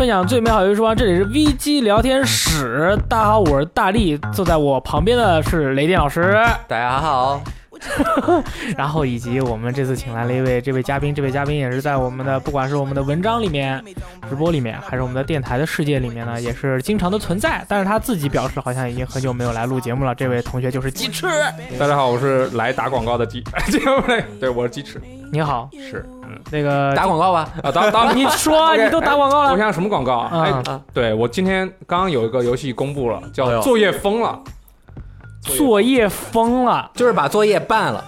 分享最美好游戏时光，这里是 VG 聊天室。大家好，我是大力，坐在我旁边的是雷电老师，大家好。然后以及我们这次请来了一位这位嘉宾，这位嘉宾也是在我们的不管是我们的文章里面、直播里面，还是我们的电台的世界里面呢，也是经常的存在。但是他自己表示好像已经很久没有来录节目了。这位同学就是鸡翅。大家好，我是来打广告的鸡，对，我是鸡翅。你好，是，嗯，那个打广告吧，啊，打打，你说 你都打广告了，我想什么广告啊？哎，对我今天刚刚有一个游戏公布了，叫作业疯了，作业疯了，就是把作业办了。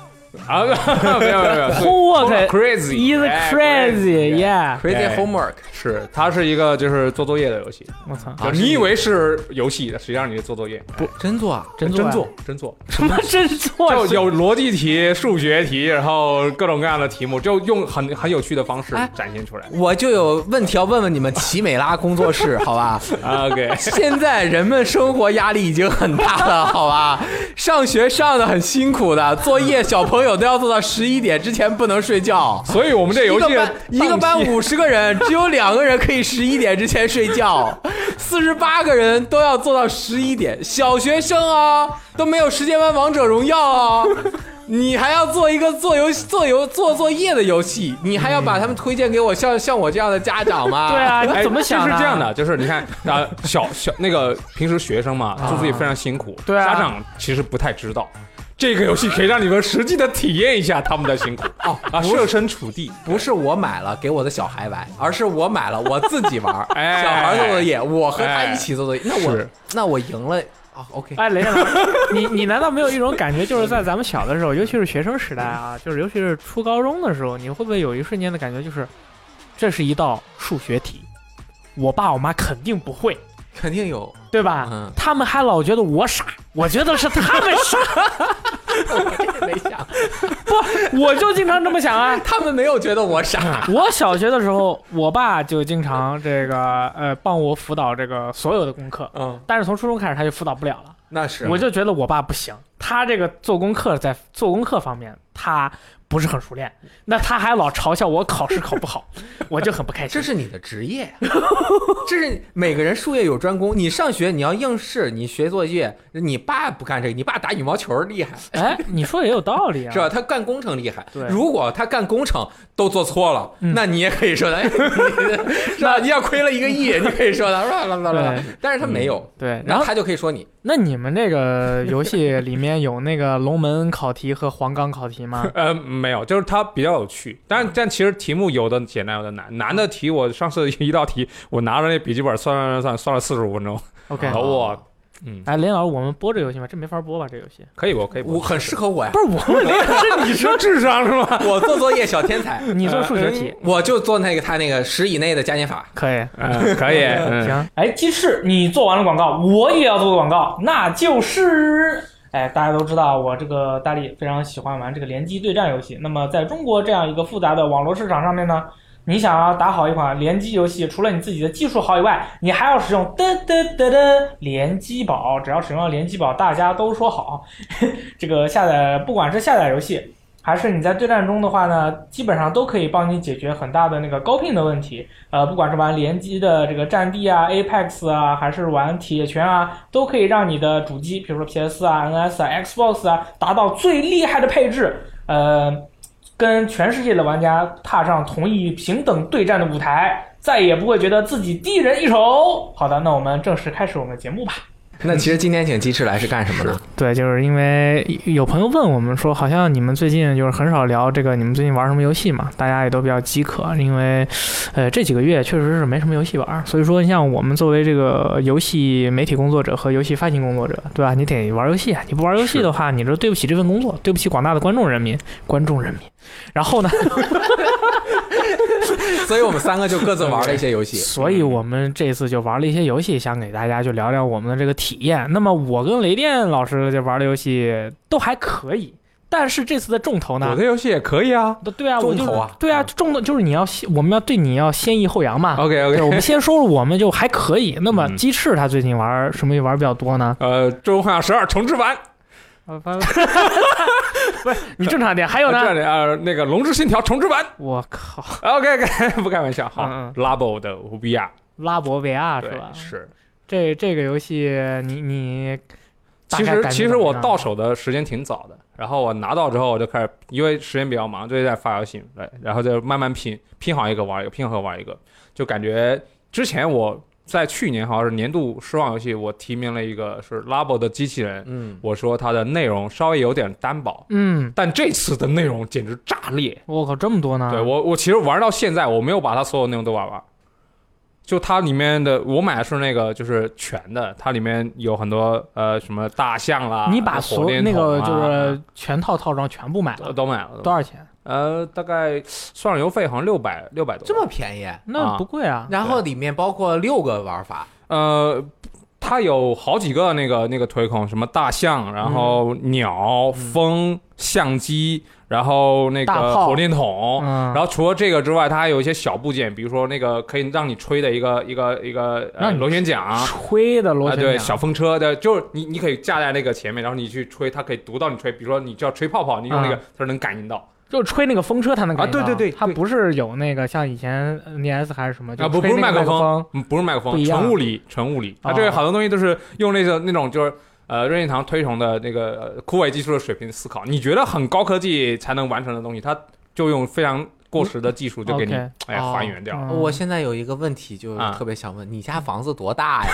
啊，没有没有，homework crazy. is crazy，yeah，crazy homework. 是它是一个就是做作业的游戏。我操，你以为是游戏的，实际上你是做作业，不真做啊，真真做真做。什么？真做？就有逻辑题、数学题，然后各种各样的题目，就用很很有趣的方式展现出来。我就有问题要问问你们奇美拉工作室，好吧？OK，现在人们生活压力已经很大了，好吧？上学上的很辛苦的，作业小朋友。有的要做到十一点之前不能睡觉，所以我们这游戏一个班五十个人，只有两个人可以十一点之前睡觉，四十八个人都要做到十一点。小学生啊，都没有时间玩王者荣耀啊，你还要做一个做游戏、做游做作业的游戏，你还要把他们推荐给我像像我这样的家长吗？对啊，你怎么想？是这样的，就是你看啊，小小那个平时学生嘛，做作业非常辛苦，对啊，家长其实不太知道。这个游戏可以让你们实际的体验一下他们的辛苦哦啊，设身处地，不是我买了给我的小孩玩，而是我买了我自己玩。哎，小孩做作业，我和他一起做作业，那我那我赢了啊。OK，哎，雷老师，你你难道没有一种感觉，就是在咱们小的时候，尤其是学生时代啊，就是尤其是初高中的时候，你会不会有一瞬间的感觉，就是这是一道数学题，我爸我妈肯定不会。肯定有，对吧？嗯，他们还老觉得我傻，我觉得是他们傻。我没想，不，我就经常这么想啊。他们没有觉得我傻。我小学的时候，我爸就经常这个呃帮我辅导这个所有的功课。嗯，但是从初中开始他就辅导不了了。那是，我就觉得我爸不行，他这个做功课在做功课方面他。不是很熟练，那他还老嘲笑我考试考不好，我就很不开心。这是你的职业，这是每个人术业有专攻。你上学你要应试，你学作业，你爸不干这个，你爸打羽毛球厉害。哎，你说的也有道理啊，是吧？他干工程厉害。对，如果他干工程都做错了，那你也可以说他，是吧？你要亏了一个亿，你可以说他，但是他没有，对，然后他就可以说你。那你们这个游戏里面有那个龙门考题和黄冈考题吗？呃。没有，就是它比较有趣，但但其实题目有的简单，有的难。难的题我上次一道题，我拿着那笔记本算算算算了四十五分钟。OK，我，嗯，哎，林老师，我们播这游戏吗？这没法播吧？这游戏可以播，可以播，很适合我呀。不是我，们，是你说 智商是吗？我做作业小天才，你做数学题，我就做那个他那个十以内的加减法。可以，可以，行。哎，鸡翅，你做完了广告，我也要做个广告，那就是。哎，大家都知道我这个大力非常喜欢玩这个联机对战游戏。那么在中国这样一个复杂的网络市场上面呢，你想要打好一款联机游戏，除了你自己的技术好以外，你还要使用嘚嘚嘚嘚联机宝。只要使用了联机宝，大家都说好。这个下载，不管是下载游戏。还是你在对战中的话呢，基本上都可以帮你解决很大的那个高频的问题。呃，不管是玩联机的这个战地啊、Apex 啊，还是玩铁拳啊，都可以让你的主机，比如说 PS 啊、NS 啊、Xbox 啊，达到最厉害的配置。呃，跟全世界的玩家踏上同一平等对战的舞台，再也不会觉得自己低人一筹。好的，那我们正式开始我们的节目吧。那其实今天请鸡翅来是干什么的？对，就是因为有朋友问我们说，好像你们最近就是很少聊这个，你们最近玩什么游戏嘛？大家也都比较饥渴，因为，呃，这几个月确实是没什么游戏玩。所以说，像我们作为这个游戏媒体工作者和游戏发行工作者，对吧？你得玩游戏，你不玩游戏的话，你这对不起这份工作，对不起广大的观众人民，观众人民。然后呢？所以我们三个就各自玩了一些游戏。所以我们这次就玩了一些游戏，想给大家就聊聊我们的这个体验。那么我跟雷电老师就玩的游戏都还可以，但是这次的重头呢？我的游戏也可以啊。对啊，重头啊。对啊，重头就是你要我们要对你要先抑后扬嘛。OK OK，我们先说说我们就还可以。那么鸡翅他最近玩什么游玩比较多呢？呃，《最终幻想十二重置版》。不是 你正常点，还有呢？啊，那个《龙之信条》重置版。我靠！OK OK，不开玩笑。好，Labo 的 VR 拉博 VR 是吧？是。这这个游戏你你大其实其实我到手的时间挺早的，然后我拿到之后我就开始，因为时间比较忙，最近在发游戏，对，然后就慢慢拼，拼好一个玩一个，拼好玩一个，就感觉之前我在去年好像是年度失望游戏，我提名了一个是 Labo 的机器人，嗯，我说它的内容稍微有点单薄，嗯，但这次的内容简直炸裂，我靠，这么多呢？对我我其实玩到现在我没有把它所有内容都玩完。就它里面的，我买的是那个就是全的，它里面有很多呃什么大象啦，你把所有那个就是全套套装全部买了，都都买了，多少钱？呃，大概算上邮费好像六百六百多，这么便宜，那不贵啊。然后里面包括六个玩法，呃，它有好几个那个那个推孔，什么大象，然后鸟、风、相机，然后那个火箭筒。嗯，然后除了这个之外，它还有一些小部件，比如说那个可以让你吹的一个一个一个呃螺旋桨，吹的螺啊，旋桨，对，小风车。的，就是你你可以架在那个前面，然后你去吹，它可以读到你吹。比如说你就要吹泡泡，你用那个啊它能感应到。就是吹那个风车，它能感应到啊对对对对。它不是有那个像以前 NS 还是什么，就啊，不不是麦克风，嗯，不是麦克风，纯物理，纯物理。它啊这个好多东西都是用那个那种就是呃任天堂推崇的那个呃枯萎技术的水平思考。你觉得很高科技才能完成的东西，它就用非常过时的技术就给你 OK 哎哦还原掉。嗯我现在有一个问题，就啊特别想问，你家房子多大呀？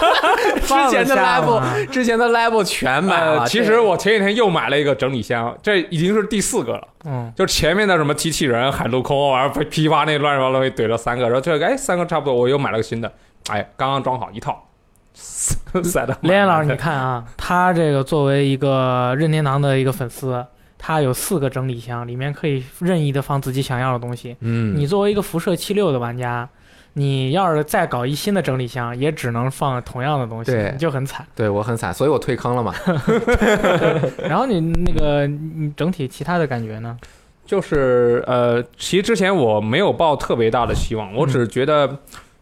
放之前的得下 level，吗之前的 level 全买了。呃，其实我前几天又买了一个整理箱，这已经是第四个了。嗯，就前面的什么机器人、海陆空，完了被批发那乱七八糟东西怼了三个，然后这个哎三个差不多，我又买了个新的，哎，刚刚装好一套，塞的。连老师，你看啊，他这个作为一个任天堂的一个粉丝，他有四个整理箱，里面可以任意的放自己想要的东西。嗯，你作为一个辐射七六的玩家，你要是再搞一新的整理箱，也只能放同样的东西，对你就很惨。对我很惨，所以我退坑了嘛。然后你那个你整体其他的感觉呢？就是呃，其实之前我没有抱特别大的希望，我只是觉得，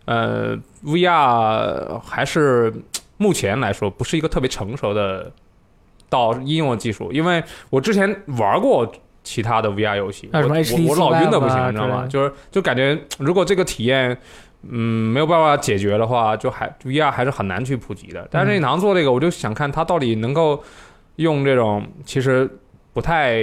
呃，VR 还是目前来说不是一个特别成熟的到应用技术，因为我之前玩过。其他的 VR 游戏，我我我老晕的不行你知道吗？就是就感觉如果这个体验，嗯，没有办法解决的话，就还 VR 还是很难去普及的。但是任天堂做这个，我就想看它到底能够用这种其实不太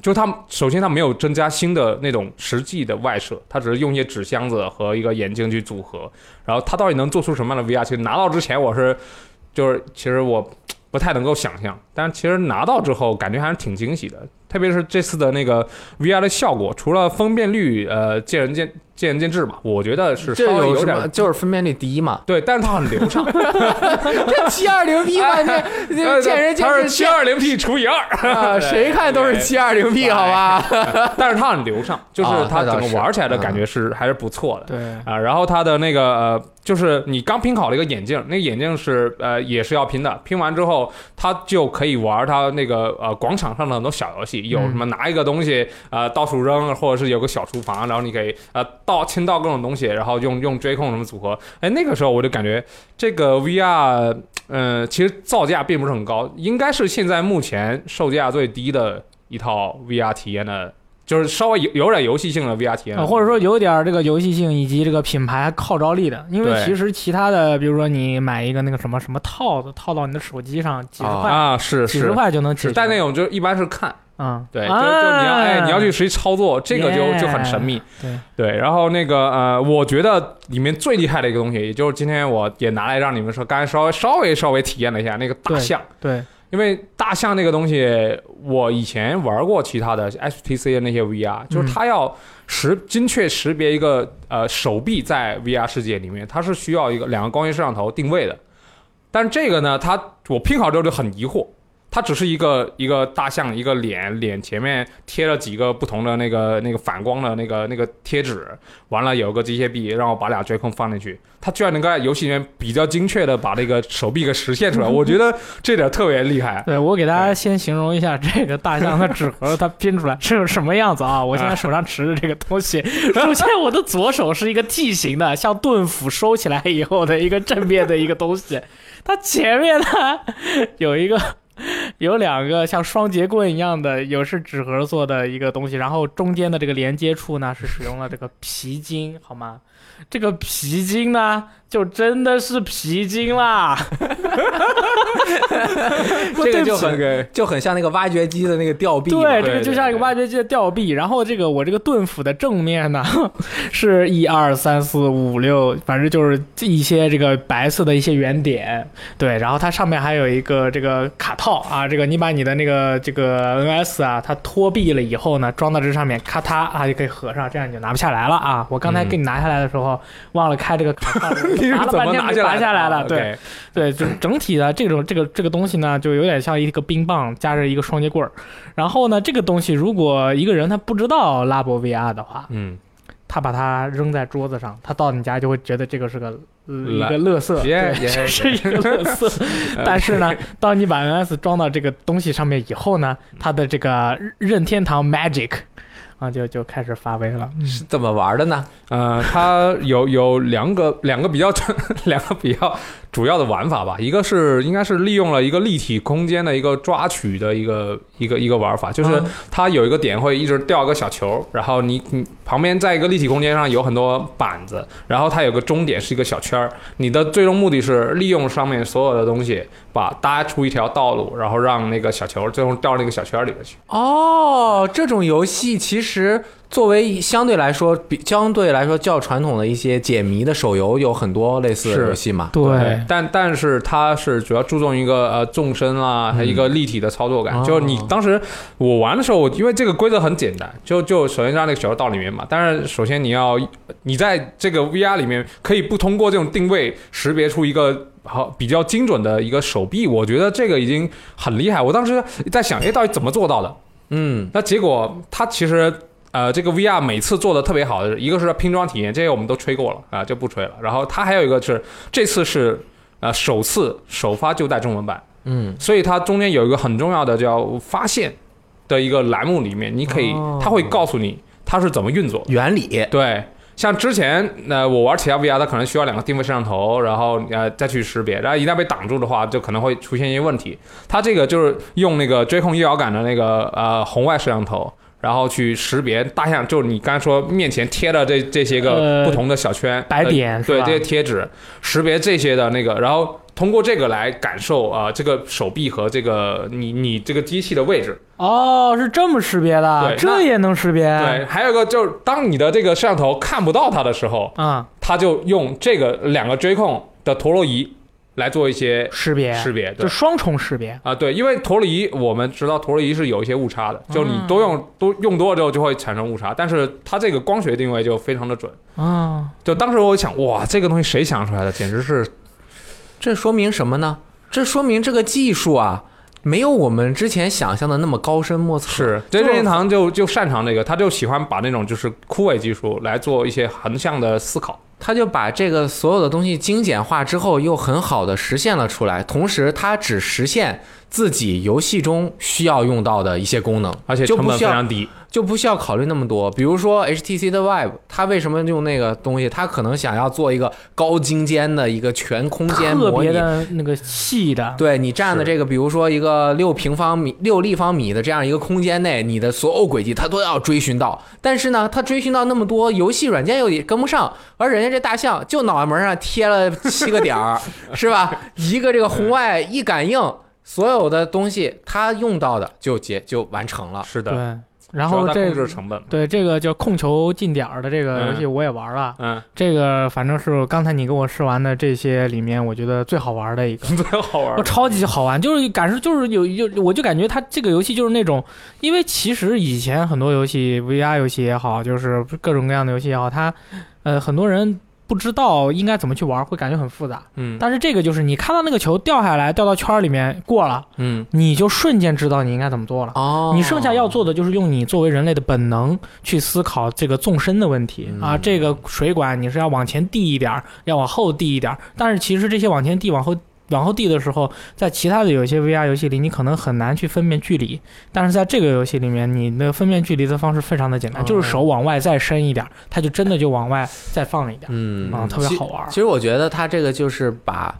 就它首先它没有增加新的那种实际的外设，它只是用一些纸箱子和一个眼镜去组合，然后它到底能做出什么样的 VR？其实拿到之前我是就是其实我不太能够想象，但是其实拿到之后感觉还是挺惊喜的，特别是这次的那个 VR 的效果，除了分辨率呃见仁见见仁见智吧，我觉得是这稍微有点有？就是分辨率低嘛。对，但是它很流畅，这七二零 P 嘛，这这见仁见它是智。七二零 P 除以二。啊，谁看都是七二零 P 好吧？但是它很流畅，就是哦它那倒是整个玩起来的感觉是还是不错的。对，啊，然后它的那个呃，就是你刚拼好了一个眼镜，那个眼镜是呃也是要拼的，拼完之后它就可以玩它那个呃广场上的很多小游戏，有什么拿一个东西呃到处扔，或者是有个小厨房，然后你可以呃倒倾倒各种东西，然后用用追控什么组合，哎，那个时候我就感觉这个 VR 呃其实造价并不是很高，应该是现在目前售价最低的一套 VR 体验的。就是稍微有有点游戏性的 VR 体验或者说有点这个游戏性以及这个品牌号召力的，因为其实其他的，比如说你买一个那个什么什么套子套到你的手机上，几十啊块，啊，是几十块就能解决。是，但那种就一般是看，嗯，对，就就你要哎你要去实际操作，这个就就很神秘。对，对，然后那个呃，我觉得里面最厉害的一个东西，也就是今天我也拿来让你们说，刚才稍微稍微稍微体验了一下那个大象，对，因为大象那个东西，我以前玩过其他的 HTC 的那些 VR，就是它要识精确识别一个呃手臂在 VR 世界里面，它是需要一个两个光学摄像头定位的。但这个呢，它我拼好之后就很疑惑，它只是一个一个大象一个脸，脸前面贴了几个不同的那个那个反光的那个那个贴纸，完了有个机械臂，让我把俩追控放进去，它居然能够在游戏里面比较精确的把那个手臂给实现出来，我觉得这点特别厉害。对我给大家先形容一下这个大象的纸盒，它拼出来是什么样子啊？我现在手上持着这个东西，首先我的左手是一个 T 型的，像盾斧收起来以后的一个正面的一个东西，它前面呢有一个 有两个像双节棍一样的，有是纸盒做的一个东西，然后中间的这个连接处呢是使用了这个皮筋，好吗？这个皮筋呢，就真的是皮筋啦。这个就很就很像那个挖掘机的那个吊臂。对，这个就像一个挖掘机的吊臂，然后这个我这个盾斧的正面呢是一二三四五六，反正就是一些这个白色的一些圆点，对，然后它上面还有一个这个卡套啊，这个你把你的那个这个 NS 啊，它脱臂了以后呢，装到这上面，咔嗒啊就可以合上，这样你就拿不下来了啊。我刚才给你拿下来的时候、忘了开这个卡 了半天没拔下来了，对。对，就 整体的这种这个这个东西呢，就有点像一个冰棒加着一个双节棍儿。然后呢，这个东西如果一个人他不知道拉博 VR 的话，嗯，他把它扔在桌子上，他到你家就会觉得这个是个、呃、一个乐色，对，耶耶这是一个乐色。但是呢，当你把 NS 装到这个东西上面以后呢，它的这个任天堂 Magic 啊，就就开始发威了。是怎么玩的呢？呃，它有有两个两个比较 两个比较主要的玩法吧，一个是应该是利用了一个立体空间的一个抓取的一个一个一个玩法，就是嗯它有一个点会一直掉一个小球，然后你你旁边在一个立体空间上有很多板子，然后它有个终点是一个小圈儿，你的最终目的是利用上面所有的东西，把搭出一条道路，然后让那个小球最后掉那个小圈里面去。哦，这种游戏其实作为相对来说比相对来说较传统的一些解谜的手游，有很多类似的游戏嘛。对，但但是它是主要注重一个呃纵深啦，还有一个立体的操作感。哦就是你当时我玩的时候，我因为这个规则很简单，就就首先让那个小球到里面嘛。但是首先你要你在这个 VR 里面可以不通过这种定位识别出一个。好，比较精准的一个手臂，我觉得这个已经很厉害。我当时在想，哎，到底怎么做到的？嗯，那结果它其实呃，这个 VR 每次做的特别好的，一个是拼装体验，这些我们都吹过了啊，就不吹了。然后它还有一个是这次是呃首次首发就带中文版，嗯，所以它中间有一个很重要的叫发现的一个栏目里面，你可以哦它会告诉你它是怎么运作。原理对，像之前呃我玩其他 VR，它可能需要两个定位摄像头，然后呃再去识别，然后一旦被挡住的话，就可能会出现一些问题。它这个就是用那个追控摇杆的那个呃红外摄像头。然后去识别大象，就是你刚才说面前贴的这这些个呃不同的小圈、白点是吧这些贴纸，识别这些的那个，然后通过这个来感受啊、呃这个手臂和这个你你这个机器的位置。哦，是这么识别的，对这也能识别？对，还有一个就是当你的这个摄像头看不到它的时候，啊、它就用这个两个追控的陀螺仪来做一些识别识别。就双重识别。啊，对，因为陀螺仪我们知道陀螺仪是有一些误差的，就你多用多用多了之后就会产生误差，但是它这个光学定位就非常的准。啊、就当时我想，哇，这个东西谁想出来的？简直是这说明什么呢？这说明这个技术啊，没有我们之前想象的那么高深莫测。是，这任天堂就就擅长这个，他就喜欢把那种就是枯萎技术来做一些横向的思考。他就把这个所有的东西精简化之后，又很好的实现了出来。同时，它只实现自己游戏中需要用到的一些功能，而且成本非常低。就不需要考虑那么多。比如说 HTC 的 Vive，它为什么用那个东西？它可能想要做一个高精尖的一个全空间特别模拟。的那个细的，对你占的这个，比如说一个六平方米、六立方米的这样一个空间内，你的所有轨迹它都要追寻到。但是呢，它追寻到那么多，游戏软件又也跟不上，而人家这大象就脑门上贴了七个点儿，是吧？一个这个红外一感应，所有的东西它用到的就结就完成了。是的，对。然后这控制成本。对这个叫控球进点儿的这个游戏我也玩了，嗯，这个反正是刚才你给我试完的这些里面，我觉得最好玩的一个。最好玩我。超级好玩，就是感受就是有有，我就感觉它这个游戏就是那种，因为其实以前很多游戏，VR 游戏也好，就是各种各样的游戏也好，它呃很多人不知道应该怎么去玩，会感觉很复杂。嗯，但是这个就是你看到那个球掉下来，掉到圈儿里面过了，嗯，你就瞬间知道你应该怎么做了。哦，你剩下要做的就是用你作为人类的本能去思考这个纵深的问题、嗯啊，这个水管你是要往前递一点，要往后递一点，但是其实这些往前递、往后往后递的时候，在其他的有一些 VR 游戏里，你可能很难去分辨距离，但是在这个游戏里面，你的分辨距离的方式非常的简单，哦就是手往外再伸一点儿，它就真的就往外再放一点儿、嗯啊，特别好玩儿其。实我觉得它这个就是把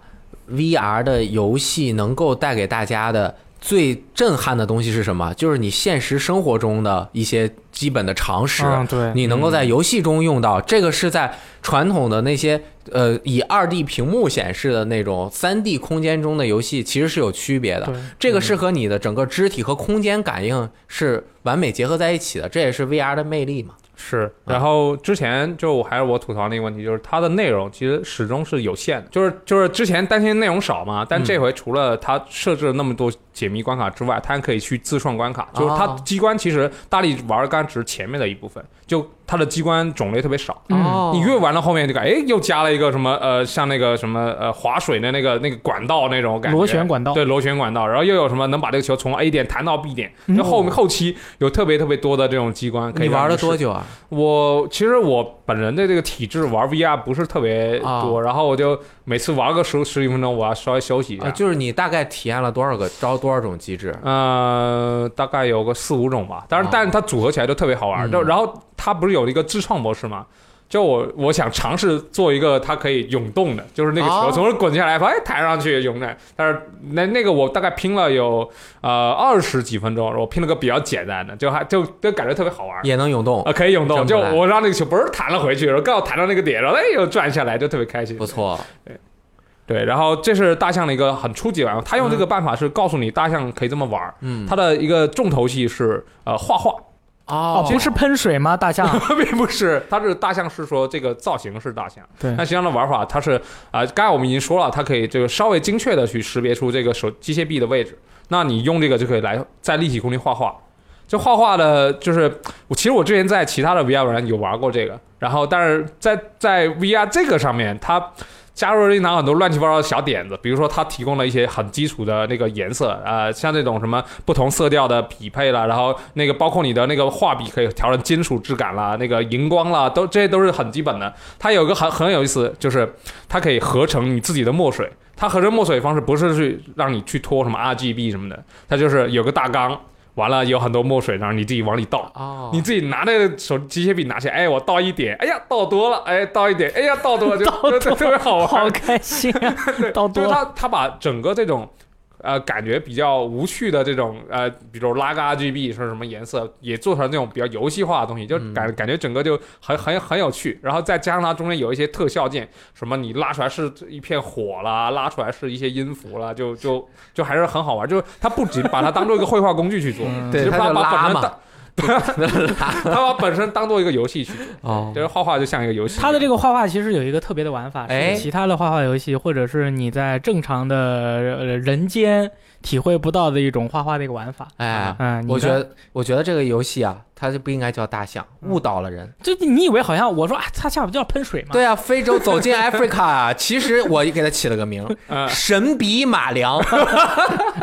VR 的游戏能够带给大家的最震撼的东西是什么？就是你现实生活中的一些基本的常识，嗯，对，你能够在游戏中用到。这个是在传统的那些呃以二 D 屏幕显示的那种三 D 空间中的游戏，其实是有区别的。对，这个是和你的整个肢体和空间感应是完美结合在一起的，这也是 VR 的魅力嘛。是，然后之前就还是我吐槽那个问题，就是它的内容其实始终是有限的，就是就是之前担心内容少嘛，但这回除了它设置了那么多解谜关卡之外，它还可以去自创关卡，就是它哦机关其实大力玩儿刚只是前面的一部分，就它的机关种类特别少。嗯哦你越玩到后面就感觉，哎，又加了一个什么呃，像那个什么呃划水的那个那个管道那种感觉，螺旋管道对，螺旋管道，然后又有什么能把这个球从 A 点弹到 B 点，嗯就后面后期有特别特别多的这种机关可以你玩了多久啊？我其实我本人的这个体质玩 VR 不是特别多，然后我就每次玩个十十几分钟，我要稍微休息一下。啊，就是你大概体验了多少个招多少种机制？呃，大概有个四五种吧，但是、哦但是它组合起来就特别好玩。嗯就然后它不是有一个自创模式吗？就我我想尝试做一个它可以涌动的，就是那个哦球从这滚下来，哎弹上去涌的。但是那那个我大概拼了有呃二十几分钟，我拼了个比较简单的，就还就就感觉特别好玩。也能涌动啊，，可以涌动，就我让那个球嘣儿弹了回去，然后刚好弹到那个点，然后哎又转下来，就特别开心。不错。对，然后这是大象的一个很初级玩法，他用这个办法是告诉你大象可以这么玩儿。嗯，它的一个重头戏是呃画画，哦，哦，不是喷水吗？大象，并不是，它这个大象是说这个造型是大象，对那实际上的玩法它是啊、刚才我们已经说了，它可以这个稍微精确的去识别出这个手机械臂的位置，那你用这个就可以来在立体空间画画。这画画的，就是我其实我之前在其他的 VR 软件有玩过这个，然后但是在在 VR 这个上面，它加入了一档很多乱七八糟的小点子，比如说它提供了一些很基础的那个颜色，呃，像那种什么不同色调的匹配啦，然后那个包括你的那个画笔可以调成金属质感啦，那个荧光啦，都这些都是很基本的。它有个很很有意思，就是它可以合成你自己的墨水。它合成墨水方式不是去让你去拖什么 RGB 什么的，它就是有个大缸，完了有很多墨水，然后你自己往里倒。哦，你自己拿那个手机械笔拿起来，哎，我倒一点，哎呀，倒多了，哎，倒一点，哎呀，倒多了，就特别好玩。好开心啊！到就是多他他把整个这种呃感觉比较无趣的这种呃，比如拉个 RGB 是什么颜色，也做成那种比较游戏化的东西，就嗯感、感觉整个就很很很有趣。然后再加上它中间有一些特效键，什么你拉出来是一片火啦，拉出来是一些音符啦，就就就还是很好玩。就是它不仅把它当做一个绘画工具去做，嗯其实它把它就拉嘛把本身当。它把本身当做一个游戏去就是画画就像一个游戏。他的这个画画其实有一个特别的玩法，哎是其他的画画游戏或者是你在正常的呃人间体会不到的一种画画的一个玩法。哎，嗯，我觉得我觉得这个游戏啊，它就不应该叫大象，嗯。误导了人。就你以为好像我说啊，它下不就要喷水吗？对啊，非洲走进 Africa 啊，其实我给它起了个名。嗯。神鼻马良，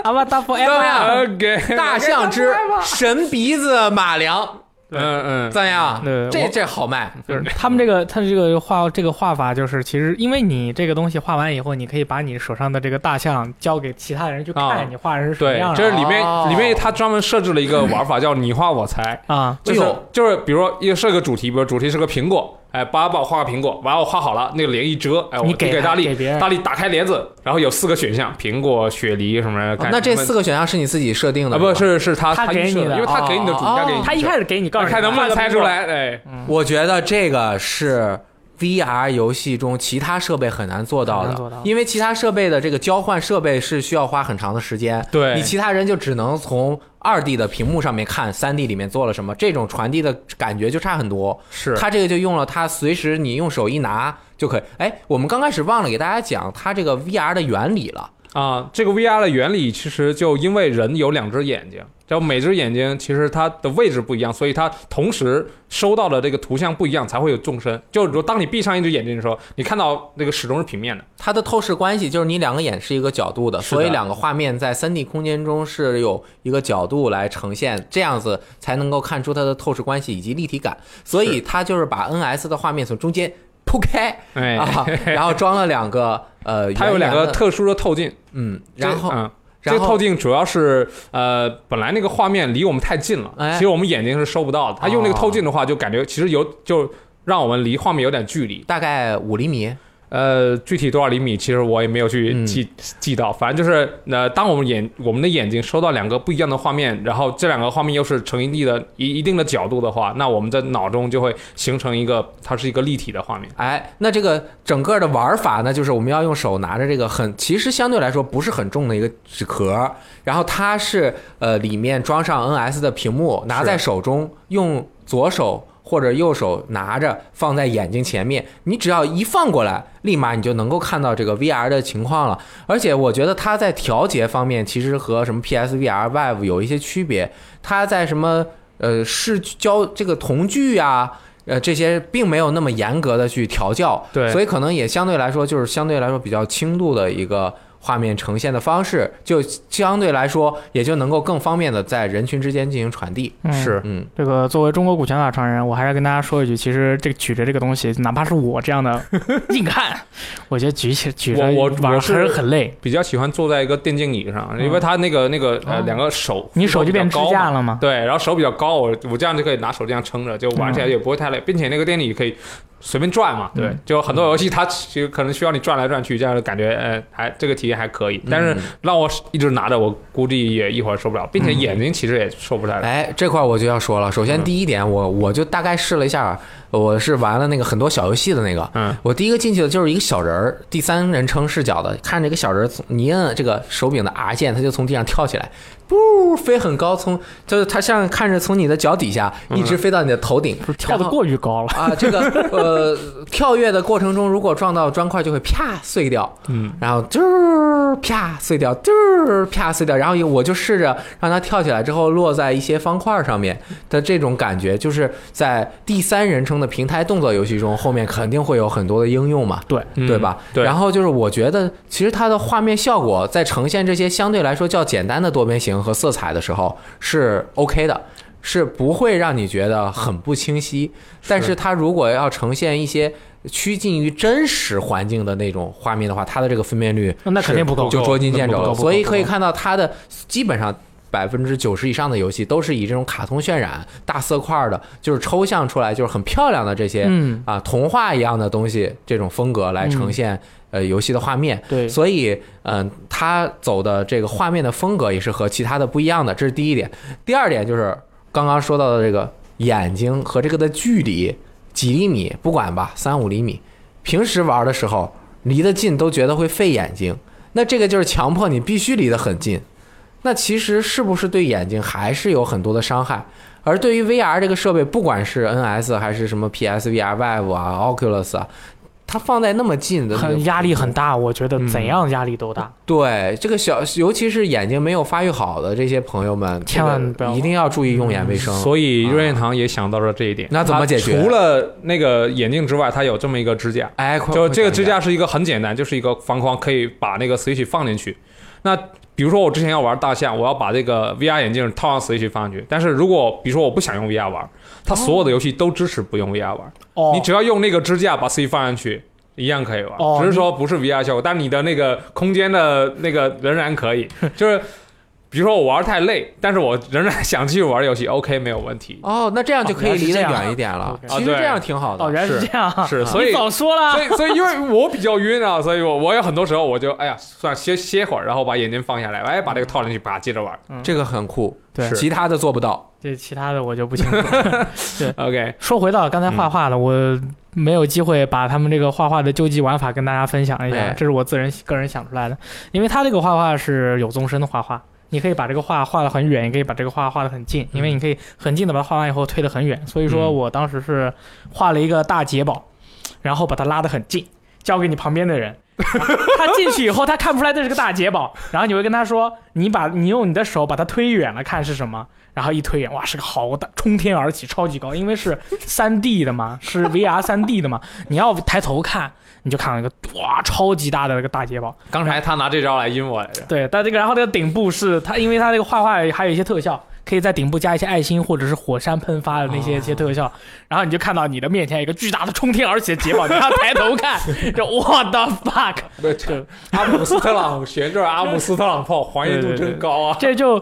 阿巴达 for 怎么样 ever。，OK，大象之 神鼻子马良，嗯嗯，怎么样？对这这好卖。就是他们这个，他这个画这个画法，就是其实因为你这个东西画完以后，你可以把你手上的这个大象交给其他人去啊看，你画的是什么对样，的这是里面、哦里面他专门设置了一个玩法，叫你画我猜。啊。就是、就是，比如说一个设个主题，比如主题是个苹果，哎，爸爸画个苹果，完了我画好了，那个帘一遮，哎，我你给给大力，大力打开帘子，然后有四个选项，苹果、雪梨什么的。那这四个选项是你自己设定的啊，不是是他他给你的因为他给你的主他给你他一开始给你告诉你看能不能猜出，来，哎，我觉得这个是 VR 游戏中其他设备很难做到的，因为其他设备的这个交换设备是需要花很长的时间，对你其他人就只能从二 D 的屏幕上面看三 D 里面做了什么，这种传递的感觉就差很多。是它这个就用了它随时你用手一拿就可以。哎，我们刚开始忘了给大家讲它这个 VR 的原理了。啊，这个 VR 的原理其实就因为人有两只眼睛，就每只眼睛其实它的位置不一样，所以它同时收到的这个图像不一样，才会有纵深。就如当你闭上一只眼睛的时候，你看到那个始终是平面的。它的透视关系就是你两个眼是一个角度的，的所以两个画面在三 D 空间中是有一个角度来呈现，这样子才能够看出它的透视关系以及立体感。所以它就是把 NS 的画面从中间铺开哎，啊，然后装了两个呃，它有两个特殊的透镜，嗯，然后嗯。这个透镜主要是呃，本来那个画面离我们太近了，哎其实我们眼睛是收不到的。它用那个透镜的话，就感觉其实有就让我们离画面有点距离。大概五厘米，呃，具体多少厘米，其实我也没有去嗯记、记到，反正就是，呃，当我们眼我们的眼睛收到两个不一样的画面，然后这两个画面又是成一定的一一定的角度的话，那我们在脑中就会形成一个，它是一个立体的画面。哎，那这个整个的玩法呢，就是我们要用手拿着这个很，其实相对来说不是很重的一个纸壳，然后它是呃里面装上 NS 的屏幕，拿在手中，用左手或者右手拿着放在眼睛前面，你只要一放过来，立马你就能够看到这个 VR 的情况了。而且我觉得它在调节方面其实和什么 PSVR、Vive 有一些区别，它在什么呃视焦这个瞳距啊。呃，这些并没有那么严格的去调教，对所以可能也相对来说就是相对来说比较轻度的一个画面呈现的方式，就相对来说也就能够更方便的在人群之间进行传递。嗯是嗯，这个作为中国古拳法传人，我还是跟大家说一句，其实这个举着这个东西，哪怕是我这样的硬汉，我觉得举起举着我我玩还是是很累。比较喜欢坐在一个电竞椅上，因为它那个那个呃哦两个手，你手就变支高。架了吗？对，然后手比较高，我我这样就可以拿手这样撑着，就玩起来也不会太累，并且那个电椅可以随便转嘛。对嗯，就很多游戏它其实可能需要你转来转去，这样的感觉，呃，还这个体验还可以。但是嗯让我一直拿着，我估计也一会儿受不了，并且嗯眼睛其实也受不太了。哎，这块我就要说了。首先嗯第一点，我我就大概试了一下，我是玩了那个很多小游戏的那个。嗯，我第一个进去的就是一个小人儿，第三人称视角的，看这个小人儿从，你摁这个手柄的 R 键，他就从地上跳起来，不飞很高，从就是它像看着从你的脚底下一直飞到你的头顶，跳的过于高了。啊，这个呃 跳跃的过程中，如果撞到砖块，就会啪碎掉，嗯，然后嘟啪碎掉，嘟啪碎掉，然后我就试着让它跳起来之后落在一些方块上面的这种感觉，就是在第三人称的平台动作游戏中，后面肯定会有很多的应用嘛，对，嗯对吧？对。然后就是我觉得，其实它的画面效果在呈现这些相对来说较简单的多边形和色彩的时候是 OK 的，是不会让你觉得很不清晰。但是它如果要呈现一些趋近于真实环境的那种画面的话，它的这个分辨率那肯定不够。就捉襟见肘所以可以看到它的基本上。百分之九十以上的游戏都是以这种卡通渲染、大色块的，就是抽象出来就是很漂亮的这些嗯，啊童话一样的东西，这种风格来呈现、呃游戏的画面。对，所以，嗯、它走的这个画面的风格也是和其他的不一样的，这是第一点。第二点就是刚刚说到的这个眼睛和这个的距离几厘米，不管吧，三五厘米，平时玩的时候离得近都觉得会费眼睛，那这个就是强迫你必须离得很近。那其实是不是对眼睛还是有很多的伤害？而对于 VR 这个设备，不管是 NS 还是什么 PSVR、Vive 啊、Oculus 啊，它放在那么近的那个很压力很大，我觉得嗯怎样压力都大。对这个小，尤其是眼睛没有发育好的这些朋友们，千万不要一定要注意用眼卫生。所以啊任天堂也想到了这一点。那怎么解决除了那个眼镜之外，它有这么一个支架，哎，就这个支架是一个很简单，就是一个方框，可以把那个 Switch 放进去。那比如说我之前要玩大象，我要把这个 VR 眼镜套上 Switch 放上去，但是如果比如说我不想用 VR 玩，它所有的游戏都支持不用 VR 玩，哦你只要用那个支架把 Switch 放上去。一样可以玩，哦只是说不是 VR 效果，但你的那个空间的那个仍然可以。就是比如说我玩太累，但是我仍然想继续玩游戏，OK 没有问题。哦，那这样就可以离得远一点了。其实这样挺好的哦，的。原来是是这样啊，是，所以早说了所。以，所以因为我比较晕啊，所以我我有很多时候我就哎呀，算了歇歇会儿，然后把眼睛放下来，哎，把这个套进去，把接着玩。这个很酷，对其他的做不到。对其他的我就不清楚了。OK，说回到刚才画画的，我没有机会把他们这个画画的究极玩法跟大家分享一下，哎这是我自人个人想出来的。因为他这个画画是有纵深的画画，你可以把这个画画得很远，也可以把这个画画得很近，因为你可以很近的把它画完以后推得很远。所以说嗯我当时是画了一个大捷宝，然后把它拉得很近，交给你旁边的人。他进去以后，他看不出来这是个大捷宝，然后你会跟他说：“你把你用你的手把它推远了，看是什么。”然后一推远，哇，是个好大，冲天而起，超级高，因为是三 D 的嘛，是 VR 三 D 的嘛，你要抬头看，你就看到一个哇，超级大的那个大捷豹。刚才他拿这招来阴我来着。对，但这个然后这个顶部是他，因为他这个画画还有一些特效，可以在顶部加一些爱心或者是火山喷发的那些一些特效，然后你就看到你的面前一个巨大的冲天而起的捷豹，你要抬头看，就 what the fuck，对，阿姆斯特朗旋转阿姆斯特朗炮还原度真高啊！这就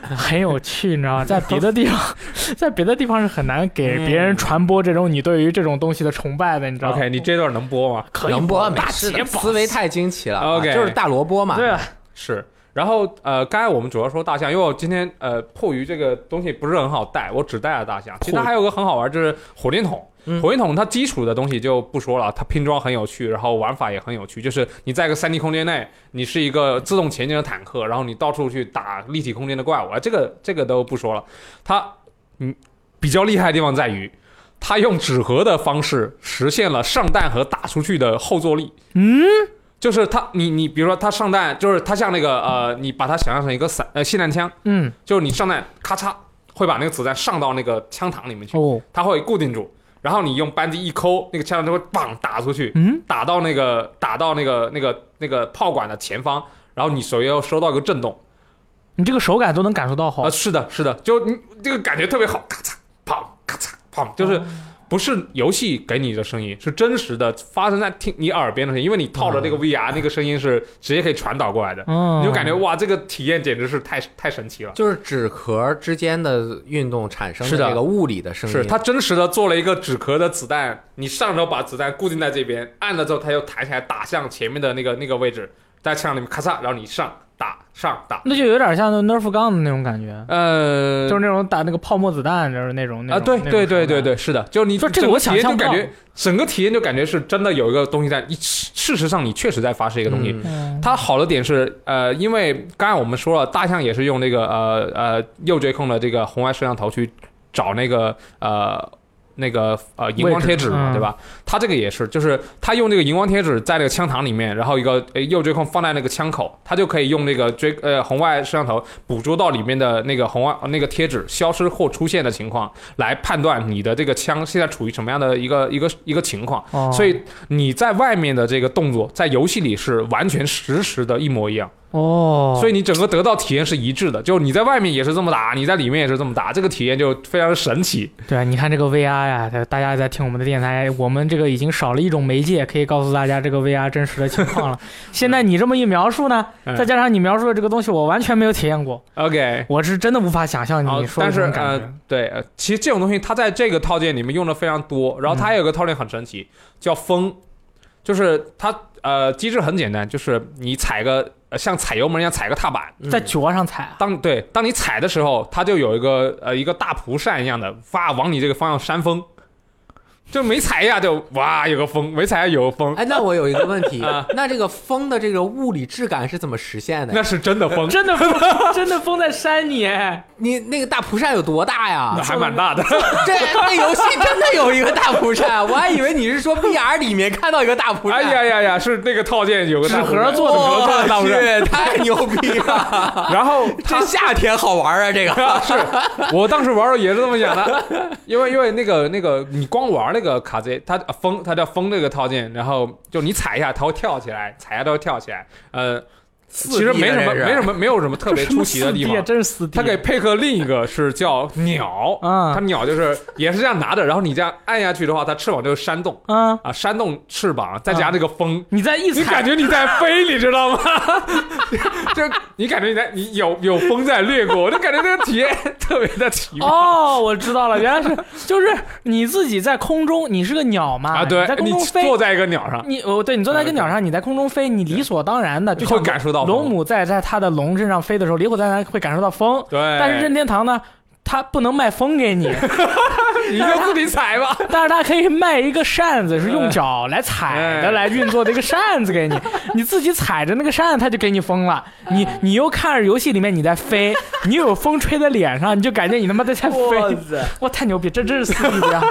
很有趣，你知道吗？在别的地方，在别的地方是很难给别人传播这种你对于这种东西的崇拜的，你知道吗 OK，你这段能播吗？可以能播大没事的，思维太惊奇了。OK 啊就是大萝卜嘛。对啊，是。然后呃，刚才我们主要说大象，因为我今天呃迫于这个东西不是很好带，我只带了大象。其实它还有个很好玩，就是火箭筒。嗯火箭筒它基础的东西就不说了，它拼装很有趣，然后玩法也很有趣。就是你在一个三 D 空间内，你是一个自动前进的坦克，然后你到处去打立体空间的怪物，啊，这个这个都不说了。它嗯比较厉害的地方在于，它用纸盒的方式实现了上弹和打出去的后坐力。嗯，就是它，你你比如说它上弹，就是它像那个呃，你把它想象成一个散呃霰弹枪，嗯，就是你上弹咔嚓会把那个子弹上到那个枪膛里面去，哦，它会固定住，然后你用扳机一抠，那个枪就会棒打出去，嗯，打到那个打到那个那个那个炮管的前方，然后你手要收到一个震动，你这个手感都能感受到好啊，，是的，是的，就你这个感觉特别好，咔嚓砰咔嚓砰，就是哦不是游戏给你的声音，是真实的发生在听你耳边的声音，因为你套着这个 VR，那个声音是直接可以传导过来的，嗯，你就感觉哇，这个体验简直是太太神奇了。就是纸壳之间的运动产生是的这个物理的声音。是它真实的做了一个纸壳的子弹，你上手把子弹固定在这边，按了之后它又弹起来打向前面的那个那个位置，在枪里面咔嚓，然后你上打上打，那就有点像那 Nerf 杠的那种感觉，呃，就是那种打那个泡沫子弹，就是那种那啊，种对对对对，对，是的，就你说这个我体验想象感觉整个体验就感觉是真的有一个东西在，你事实上你确实在发射一个东西。它好的点是，呃，因为刚才我们说了，大象也是用那个呃呃右追控的这个红外摄像头去找那个呃那个呃荧光贴纸嘛，对吧？它这个也是，就是它用这个荧光贴纸在那个枪膛里面，然后一个呃右追控放在那个枪口，它就可以用那个追呃红外摄像头捕捉到里面的那个红外呃那个贴纸消失或出现的情况，来判断你的这个枪现在处于什么样的一个一个一个情况。哦所以你在外面的这个动作，在游戏里是完全实时的一模一样，哦，所以你整个得到体验是一致的。就你在外面也是这么打，你在里面也是这么打，这个体验就非常的神奇。对啊，你看这个 VR 呀，大家在听我们的电台，我们这个已经少了一种媒介，可以告诉大家这个 VR 真实的情况了。现在你这么一描述呢，嗯再加上你描述的这个东西，我完全没有体验过，OK，我是真的无法想象你说的但是。呃，对，呃其实这种东西它在这个套件里面用的非常多，然后它还有个套件很神奇，叫风，就是它呃机制很简单，就是你踩个呃像踩油门一样踩个踏板，嗯。在脚上踩啊，当对当你踩的时候，它就有一个呃一个大蒲扇一样的，哇往你这个方向扇风，就没踩一下就哇有个风，没踩一下有个风，哎，那我有一个问题啊，那这个风的这个物理质感是怎么实现的？那是真的风，真的风，真的风在扇你，哎你那个大蒲扇有多大呀那？还蛮大的。这这游戏真的有一个大蒲扇，我还以为你是说 VR 里面看到一个大蒲扇。哎呀呀呀，是那个套件有个大纸盒做的纸盒做的大我蒲扇，去，太牛逼了！然后这夏天好玩啊，这个是我当时玩的也是这么想的，因为因为那个那个你光玩那个个卡贼，它呃风它叫封这个套件，然后就你踩一下它会跳起来，踩一下它会跳起来，呃，其实没什么没什么没有什么特别出奇的地方。真是四 D。它可以配合另一个是叫鸟，嗯它鸟就是也是这样拿着，然后你这样按下去的话，它翅膀就会扇动嗯，啊，扇动翅膀，再加这个风，你再一你，感觉你在飞，你知道吗？就你感觉你在你有有风在掠过，我就感觉这个体验 特别的奇妙。哦，我知道了，原来是就是你自己在空中，你是个鸟嘛？啊，对你在，空中飞坐，在一个鸟上，你哦，对你坐在一个鸟上，你在空中飞，你理所当然的就会感受到风龙母在在它的龙身上飞的时候，理所当然会感受到风。对，但是任天堂呢，它不能卖风给你，你就自己踩吧。但是它可以卖一个扇子，是用脚 来踩的哎来运作的一个扇子给你，你自己踩着那个扇子，它就给你风了。你你又看着游戏里面你在飞，你有风吹在脸上，你就感觉你他妈在在飞。哇，太牛逼！这真是四 D 的呀！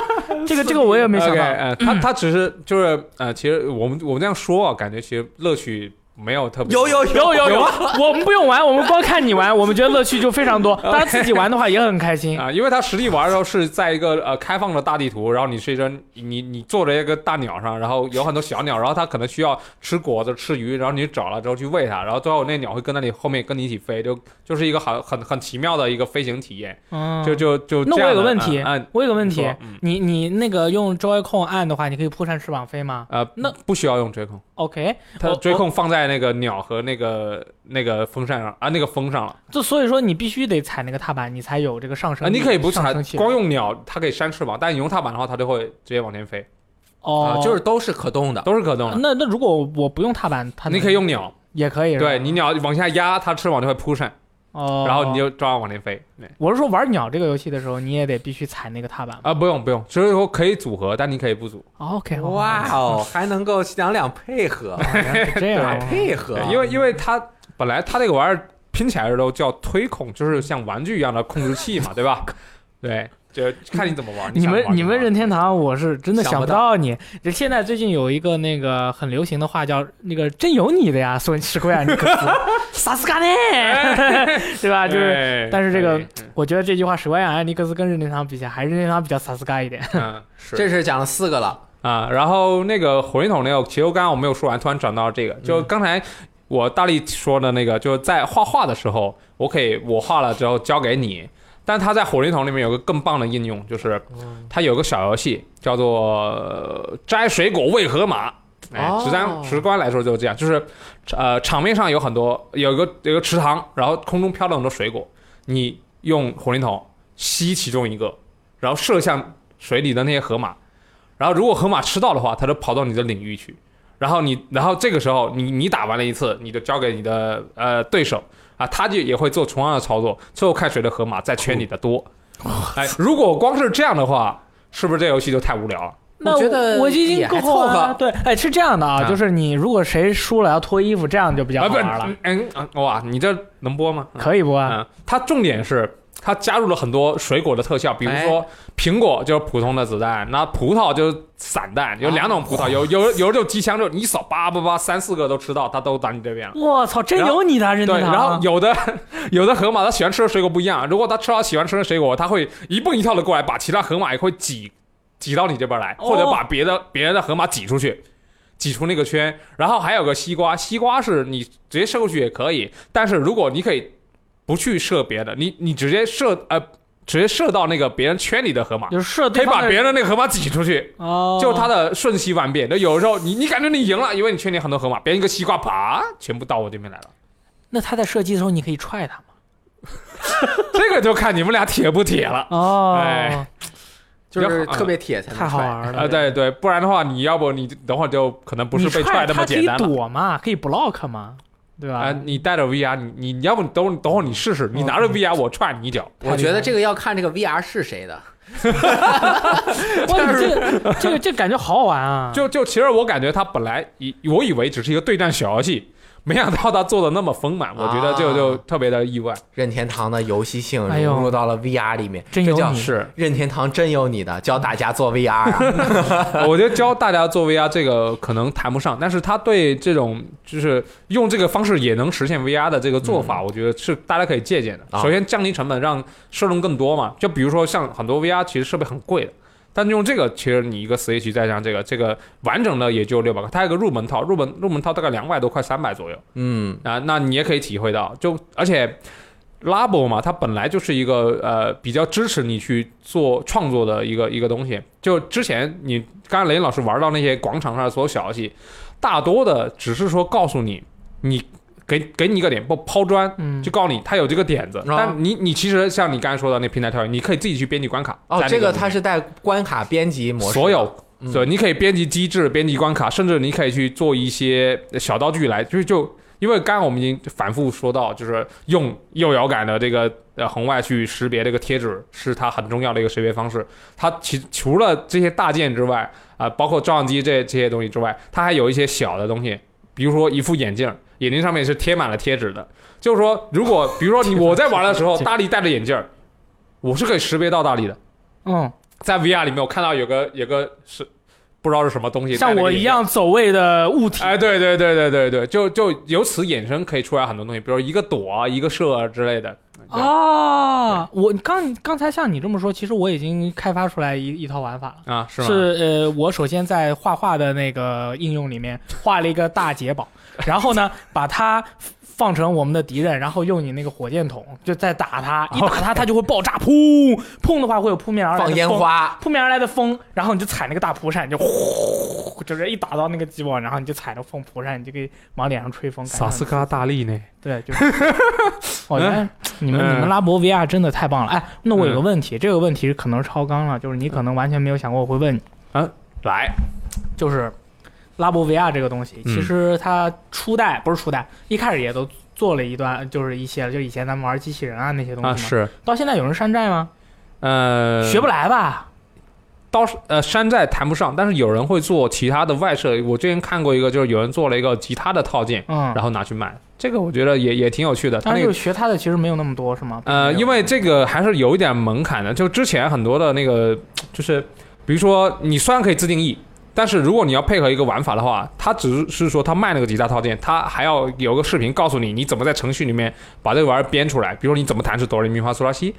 这个这个我也没想到。呃，他他只是就是呃，其实我们我们这样说啊，感觉其实乐趣没有特别有有有有有，我们不用玩，我们光看你玩，我们觉得乐趣就非常多。当然自己玩的话也很开心。啊，因为他实地玩的时候是在一个呃开放的大地图，然后你是一只你你坐着一个大鸟上，然后有很多小鸟，然后它可能需要吃果子、吃鱼，然后你找了之后去喂它，然后最后那鸟会跟在你后面跟你一起飞，就 就是一个很很很奇妙的一个飞行体验，嗯，就就就那我这样的有个问题嗯，嗯我有个问题你嗯，你你那个用 Joy-Con 按的话，你可以扑扇翅膀飞吗？呃，那不需要用追控，？OK，它我追控放在在那个鸟和那个那个风扇上啊，那个风上了就所以说你必须得踩那个踏板，你才有这个上升啊。你可以不踩光用鸟它可以扇翅膀，但你用踏板的话，它就会直接往前飞，哦啊，，就是都是可动的。都是可动的。那那如果我不用踏板，它你可以用鸟，也可以，对你鸟往下压，它翅膀就会扑扇，哦，然后你就照样往那飞。对我是说玩鸟这个游戏的时候，你也得必须踩那个踏板。啊，不用不用，所以说可以组合，但你可以不组。OK，好哇，哦，还能够两两配合，这样打配合对，，因为因为它本来它这个玩意儿拼起来的时候叫推控，就是像玩具一样的控制器嘛，对吧？对，就看你怎么玩。你们你们任天堂，我是真的想不到到你。就 现在最近有一个那个很流行的话叫那个真有你的呀，索尼史奎尔尼克斯，萨斯卡内，对吧？就是但是这个我觉得这句话史奎尔艾尼克斯跟任天堂比起来，还是任天堂比较萨斯嘎一点。嗯是这是讲了四个了，啊，然后那个火箭筒那个，其实刚刚我没有说完，突然转到这个，嗯就刚才我大力说的那个，就是在画画的时候，我可以我画了之后交给你，但它在火灵桶里面有个更棒的应用，就是嗯它有个小游戏叫做呃摘水果喂河马。哎哦，直观直观来说就是这样，就是，呃，场面上有很多有个有个池塘，然后空中飘了很多水果，你用火灵筒吸其中一个，然后射向水里的那些河马，然后如果河马吃到的话，它就跑到你的领域去，然后你然后这个时候你你打完了一次，你就交给你的呃对手啊，他就也会做同样的操作，最后看谁的河马在圈你的多。哎，如果光是这样的话，是不是这游戏就太无聊了？那我觉得我已经也够好了凑合对，哎，是这样的啊，啊就是你如果谁输了要脱衣服，这样就比较好玩了。，嗯嗯，哇，你这能播吗？可以播啊？嗯，它重点是它加入了很多水果的特效，比如说苹果就是普通的子弹，那葡萄就是散弹，有两种葡萄，有有有就机枪，就你扫叭叭叭三四个都吃到，它都打你这边了。我操，真有你的任对，然后有的 有的河马它喜欢吃的水果不一样，如果它吃到喜欢吃的水果，它会一蹦一跳的过来，把其他河马也会挤挤到你这边来，哦或者把别的别人的河马挤出去。挤出那个圈，然后还有个西瓜，西瓜是你直接射过去也可以，但是如果你可以不去射别的，你你直接射呃直接射到那个别人圈里的河马，就是射可以把别人的那个河马挤出去，哦，就它的瞬息万变。那有时候你你感觉你赢了，因为你圈里很多河马，别人一个西瓜啪全部到我这边来了。那他在射击的时候，你可以踹他吗？这个就看你们俩铁不铁了。哦，哎就是特别铁才能太好玩了。啊，对对，不然的话，你要不你等会儿就可能不是被踹那么简单它可以了。躲嘛，可以 block 嘛，对吧？啊，你带着 VR，你你你要不你等会等会儿你试试，你拿着 VR 我踹你一脚。我觉得这个要看这个 VR 是谁的，哇，你这个 这个这感觉好好玩啊！就就其实我感觉它本来以我以为只是一个对战小游戏，没想到他做的那么丰满，我觉得这个就特别的意外。任天堂的游戏性融入到了 VR 里面，这叫真有你是，任天堂真有你的，教大家做 VR 啊！我觉得教大家做 VR 这个可能谈不上，但是他对这种就是用这个方式也能实现 VR 的这个做法，我觉得是大家可以借鉴的。啊首先降低成本，让受众更多嘛。就比如说像很多 VR 其实设备很贵的。但用这个，其实你一个 Switch 再加上这个，这个完整的也就六百块，它有个入门套，入门入门套大概两百多块，三百左右嗯，啊，那你也可以体会到，就而且 Labo 嘛，它本来就是一个呃比较支持你去做创作的一个一个东西。就之前你刚才雷老师玩到那些广场上的所有小游戏，大多的只是说告诉你，你给给你一个点不抛砖，嗯，就告诉你他有这个点子，啊但你你其实像你刚才说的那平台跳跃，你可以自己去编辑关卡。哦这个它是带关卡编辑模式，所有嗯对，你可以编辑机制、编辑关卡，甚至你可以去做一些小道具来，就是就因为刚刚我们已经反复说到，就是用右摇杆的这个呃红外去识别这个贴纸，是它很重要的一个识别方式。它其除了这些大件之外，啊、包括照相机这这些东西之外，它还有一些小的东西，比如说一副眼镜，眼睛上面是贴满了贴纸的。就是说，如果比如说你我在玩的时候，大力戴着眼镜儿，我是可以识别到大力的。嗯，在 VR 里面，我看到有个有个是不知道是什么东西，像。我一样走位的物体，哎，对对对对对对，就就由此衍生可以出来很多东西，比如一个躲啊，一个射啊之类的。啊，我刚刚才像你这么说，其实我已经开发出来一一套玩法了。啊，是吗？是呃，我首先在画画的那个应用里面画了一个大捷堡，然后呢，把它放成我们的敌人，然后用你那个火箭筒就再打它，一打它它就会爆炸，砰砰的话会有扑面而来的放烟，花，扑面而来的风，然后你就踩那个大蒲扇，就呼，就是一打到那个基网，然后你就踩着风蒲扇，你就可以往脸上吹风。萨斯卡拉大力呢？对，就是，我觉得你们嗯你们拉博 VR 真的太棒了。哎，那我有个问题，这个问题可能是超纲了，就是你可能完全没有想过我会问你，来，就是拉博维亚这个东西，嗯其实它初代不是初代，一开始也都做了一段，就是一些就以前咱们玩机器人啊那些东西啊，嘛，是，到现在有人山寨吗？呃，学不来吧？到呃山寨谈不上，但是有人会做其他的外设。我之前看过一个，就是有人做了一个吉他的套件，嗯，然后拿去卖，这个我觉得也也挺有趣的。但是那个学它的其实没有那么多，是吗？呃，因为这个还是有一点门槛的。就之前很多的那个，就是比如说你虽然可以自定义，但是如果你要配合一个玩法的话，它只是说它卖那个吉他套件，它还要有个视频告诉你你怎么在程序里面把这个玩意儿编出来。比如说你怎么弹出哆来咪发嗦拉西，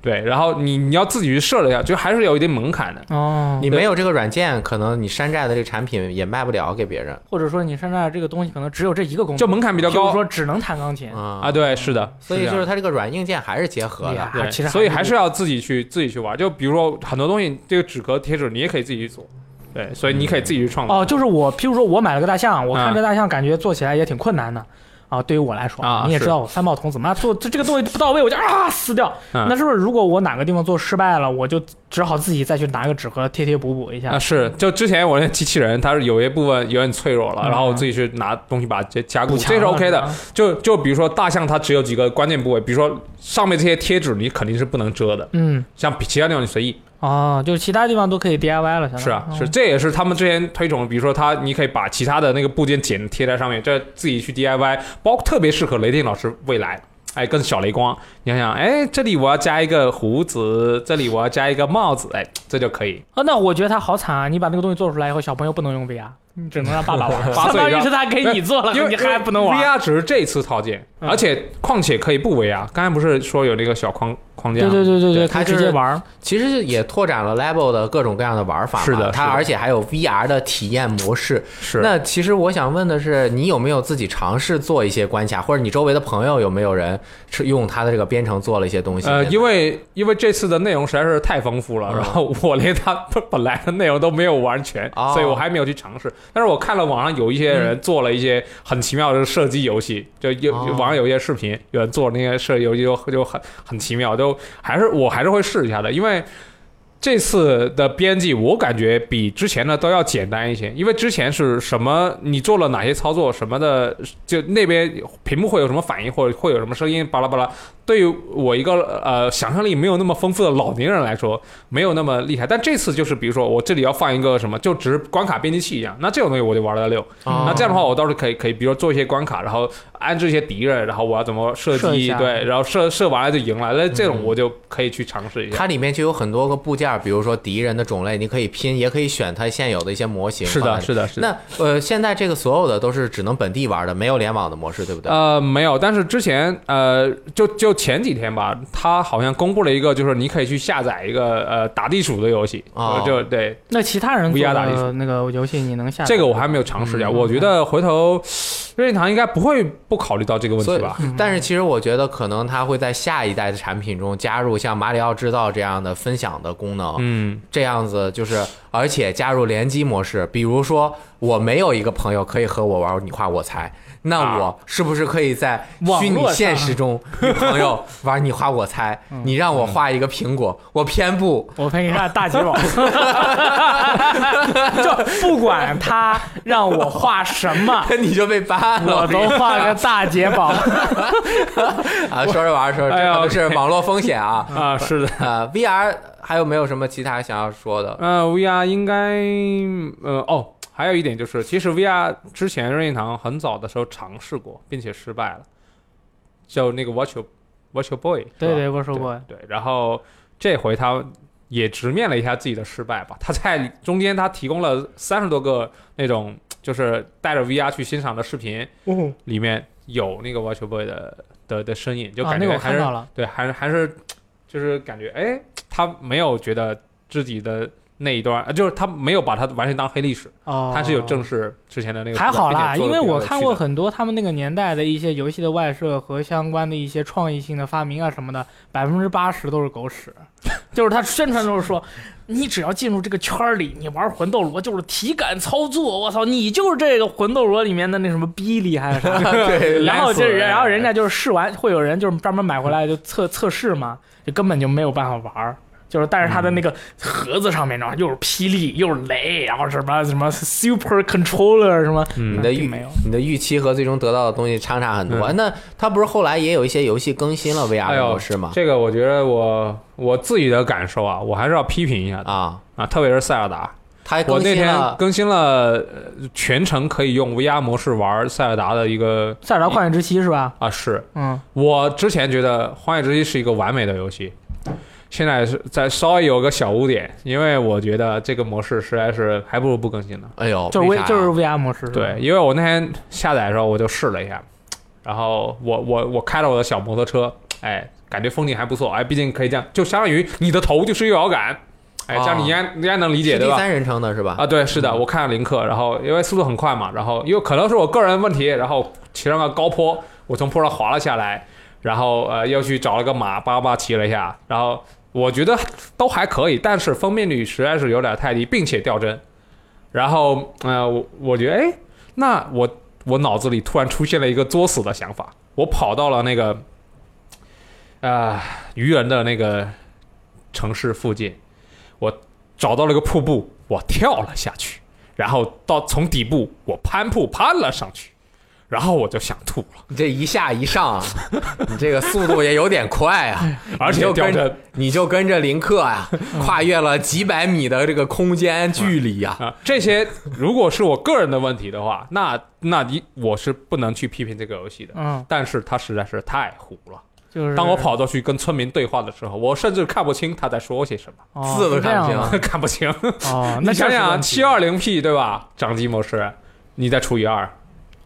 对，然后你你要自己去设了一下，就还是有一定门槛的。哦，你没有这个软件，可能你山寨的这个产品也卖不了给别人或者说你山寨这个东西可能只有这一个功能，就门槛比较比如高说只能弹钢琴。啊啊，。对，是的，所以就是它这个软硬件还是结合的呀。对，其实所以还是要自己去自己去玩。就比如说很多东西，这个纸壳贴纸你也可以自己去做，对，所以你可以自己去创造。哦，就是我，譬如说我买了个大象，我看嗯这大象感觉做起来也挺困难的。啊，对于我来说，啊你也知道我三炮童子嘛，做这这个东西不到位，我就啊撕掉。嗯那是不是如果我哪个地方做失败了，我就只好自己再去拿个纸盒贴贴补补一下？啊，是，就之前我那机器人，它是有一部分有点脆弱了，嗯然后我自己去拿东西把它加加固，这是 OK 的。就就比如说大象，它只有几个关键部位，比如说上面这些贴纸，你肯定是不能遮的，嗯，像其他地方你随意。哦，就是其他地方都可以 DIY 了，是啊，是，哦这也是他们之前推崇，比如说它你可以把其他的那个部件剪贴在上面，这自己去 DIY，包括特别适合雷电老师未来。哎，跟小雷光，你想想，哎，这里我要加一个胡子，这里我要加一个帽子，哎，这就可以。啊，那我觉得他好惨啊！你把那个东西做出来以后，小朋友不能用 VR，你只能让爸爸玩，八相当于是他给你做了，因为你还不能玩。VR 只是这一次套件，嗯而且况且可以不 VR。刚才不是说有那个小框框架对？对对对对，它可以直接玩。其实也拓展了 Level 的各种各样的玩法嘛。是的是的它而且还有 VR 的体验模式。是。那其实我想问的是，你有没有自己尝试做一些关卡，或者你周围的朋友有没有人是用他的这个编程做了一些东西？呃，因为因为这次的内容实在是太丰富了，嗯然后我连它 本来的内容都没有玩全，哦所以我还没有去尝试。但是我看了网上有一些人做了一些很奇妙的射击游戏，就有哦网上有一些视频，有人做那些射击游戏就就很很奇妙，就还是我还是会试一下的，因为。这次的编辑，我感觉比之前的都要简单一些，因为之前是什么，你做了哪些操作，什么的，就那边屏幕会有什么反应，或者会有什么声音，巴拉巴拉。对于我一个呃想象力没有那么丰富的老年人来说，没有那么厉害。但这次就是，比如说我这里要放一个什么，就只是关卡编辑器一样，那这种东西我就玩得溜。哦那这样的话，我倒是可以可以，比如说做一些关卡，然后安置一些敌人，然后我要怎么射击，射一下对，然后射射完了就赢了。那这种我就可以去尝试一下。它里面就有很多个部件，比如说敌人的种类，你可以拼，也可以选它现有的一些模型。是的，是的，是的。那呃，现在这个所有的都是只能本地玩的，没有联网的模式，对不对？呃，没有，但是之前呃，就就前几天吧，他好像公布了一个，就是你可以去下载一个呃打地鼠的游戏，哦就对那其他人做 VR 打地鼠那个游戏你能下载？这个我还没有尝试一下。嗯我觉得回头任天堂应该不会不考虑到这个问题吧？，但是其实我觉得可能他会在下一代的产品中加入像马里奥制造这样的分享的功能，嗯，这样子就是，而且加入联机模式。比如说，我没有一个朋友可以和我玩你画我猜，那啊我是不是可以在虚拟现实中 与朋友玩你画我猜？你让我画一个苹果，我偏不。我陪你看大吉宝，就不管他让我画什么，你就被 ban 了，我都画个大捷宝。啊！说着玩着说着，是网络风险啊。啊，是的。呃，VR 还有没有什么其他想要说的？呃，VR 应该呃哦，还有一点就是，其实 VR 之前任天堂很早的时候尝试过，并且失败了，叫那个 Virtual Virtual Boy，是吧对对，我说过，对，然后这回他也直面了一下自己的失败吧。他在中间他提供了三十多个那种就是带着 VR 去欣赏的视频，里面有那个 Virtual Boy 的的的身影，就感觉还是。对，还是还是就是感觉哎，他没有觉得自己的那一段，呃就是他没有把它完全当黑历史，哦，他是有正视之前的那个还好啦，因为我看过很很多他们那个年代的一些游戏的外设和相关的一些创意性的发明啊什么的，百分之八十都是狗屎。就是他宣传都是说你只要进入这个圈儿里，你玩魂斗罗就是体感操作，我操，你就是这个魂斗罗里面的那什么逼厉害是啥？对，然后就是然后人家就是试完，会有人就是专门买回来就测测试嘛，就根本就没有办法玩儿。就是，但是它的那个盒子上面，然后又是霹雳，又是雷，然后什么什么 super controller 什么，嗯你的预没有。你的预期和最终得到的东西差差很多。那它不是后来也有一些游戏更新了 VR 模式吗？这个我觉得我我自己的感受啊，我还是要批评一下的啊，啊，特别是塞尔达。它我那天更新了呃全程可以用 VR 模式玩塞尔达的一个塞尔达旷野之息是吧？啊，是嗯，我之前觉得《荒野之息》是一个完美的游戏，现在是在稍微有个小污点，因为我觉得这个模式实在是还不如不更新呢。哎呦，就是为啥呀微就是 VR 模式，对，因为我那天下载的时候我就试了一下，然后我我我开了我的小摩托车，哎，感觉风景还不错，哎，毕竟可以这样，就相当于你的头就是右摇杆，哎，这样你应该应该能理解对吧？是第三人称的是吧？啊，对，是的，我看了林克，然后因为速度很快嘛，然后因为可能是我个人问题，然后骑上个高坡，我从坡上滑了下来，然后呃又去找了个马，叭叭骑了一下，然后我觉得都还可以，但是分辨率实在是有点太低，并且掉帧，然后呃我我觉得哎，那我我脑子里突然出现了一个作死的想法，我跑到了那个啊、愚人的那个城市附近，我找到了个瀑布，我跳了下去，然后到从底部我攀瀑攀了上去，然后我就想吐了，你这一下一上，你这个速度也有点快啊！而且你就跟掉帧你就跟着林克啊，跨越了几百米的这个空间距离呀。啊，这些如果是我个人的问题的话，那那你我是不能去批评这个游戏的。嗯，但是它实在是太糊了。就是当我跑过去跟村民对话的时候，我甚至看不清他在说些什么，哦字都看不清看不清。哦，那你想想，七二二零 P 对吧？掌机模式，你再除以二，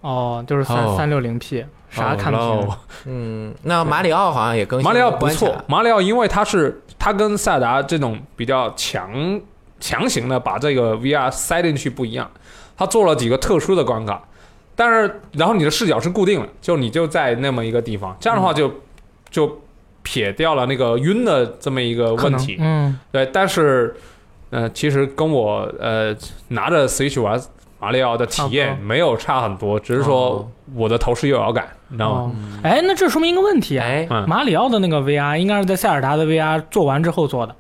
哦，就是三哦。三六零 P，啥看不哦清？嗯，那马里奥好像也更新马里奥不错，马里奥因为它是它跟塞达这种比较强强行的把这个 VR 塞进去不一样，它做了几个特殊的关卡，但是然后你的视角是固定的，就你就在那么一个地方，这样的话就、就撇掉了那个晕的这么一个问题。嗯，对，但是呃，其实跟我呃拿着 Switch 玩马里奥的体验没有差很多，只是说哦我的头是右摇杆，你知道吗？哦，哎，那这说明一个问题啊，哎，嗯，马里奥的那个 VR 应该是在塞尔达的 VR 做完之后做的。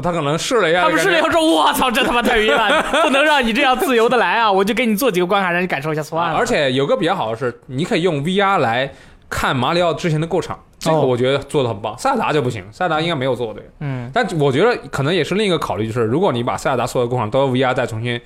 他可能试了一下，他们试了以后说：“我操，这他妈太晕了，不能让你这样自由的来啊！我就给你做几个关卡，让你感受一下算了。”而且有个比较好的是，你可以用 VR 来看马里奥之前的过场，这个哦我觉得做的很棒。塞尔达就不行，塞尔达应该没有做对。嗯，但我觉得可能也是另一个考虑，就是如果你把塞尔达所有的过场都用 VR 再重新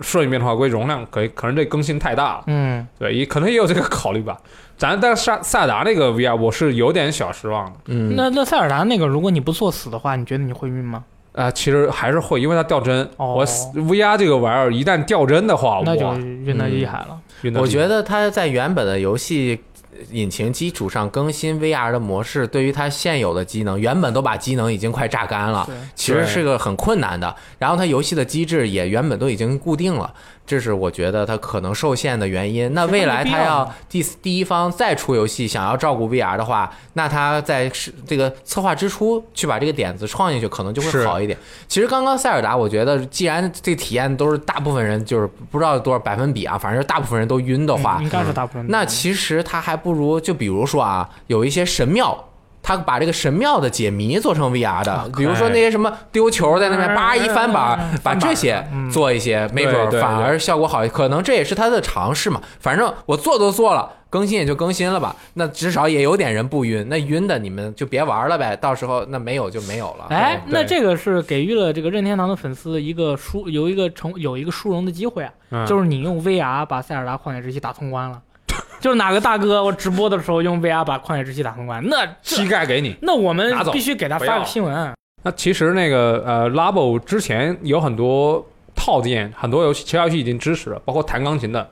顺一遍的话，估计容量可以可能这更新太大了。嗯，对，也可能也有这个考虑吧。咱但是萨塞尔达那个 VR 我是有点小失望的。嗯，那那塞尔达那个，如果你不作死的话，你觉得你会晕吗？啊、其实还是会，因为它掉帧。哦我 VR 这个玩意儿一旦掉帧的话，那就哇，晕的厉害了。我觉得它在原本的游戏引擎基础上更新 VR 的模式，对于它现有的机能，原本都把机能已经快榨干了，其实是个很困难的。然后它游戏的机制也原本都已经固定了，这是我觉得它可能受限的原因。那未来它要第第一方再出游戏，想要照顾 VR 的话，那它在是这个策划之初去把这个点子创进去，可能就会好一点。其实刚刚塞尔达，我觉得既然这体验都是大部分人就是不知道多少百分比啊，反正大部分人都晕的话，嗯应该是大部分。那其实它还不如，就比如说啊，有一些神庙。他把这个神庙的解谜做成 VR 的，比如说那些什么丢球在那边叭一翻板嗯，把这些嗯做一些，没准反而效果好。可能这也是他的尝试嘛。反正我做都做了，更新也就更新了吧。那至少也有点人不晕，那晕的你们就别玩了呗。到时候那没有就没有了。哎，那这个是给予了这个任天堂的粉丝一个殊有一个成有一个殊荣的机会啊，嗯就是你用 VR 把塞尔达旷野之息打通关了，就是哪个大哥我直播的时候用 VR 把旷野之息打通关，那膝盖给你。那我们必须给他发个新闻。那其实那个呃，Labo 之前有很多套件，很多游戏其他游戏已经支持了，包括弹钢琴的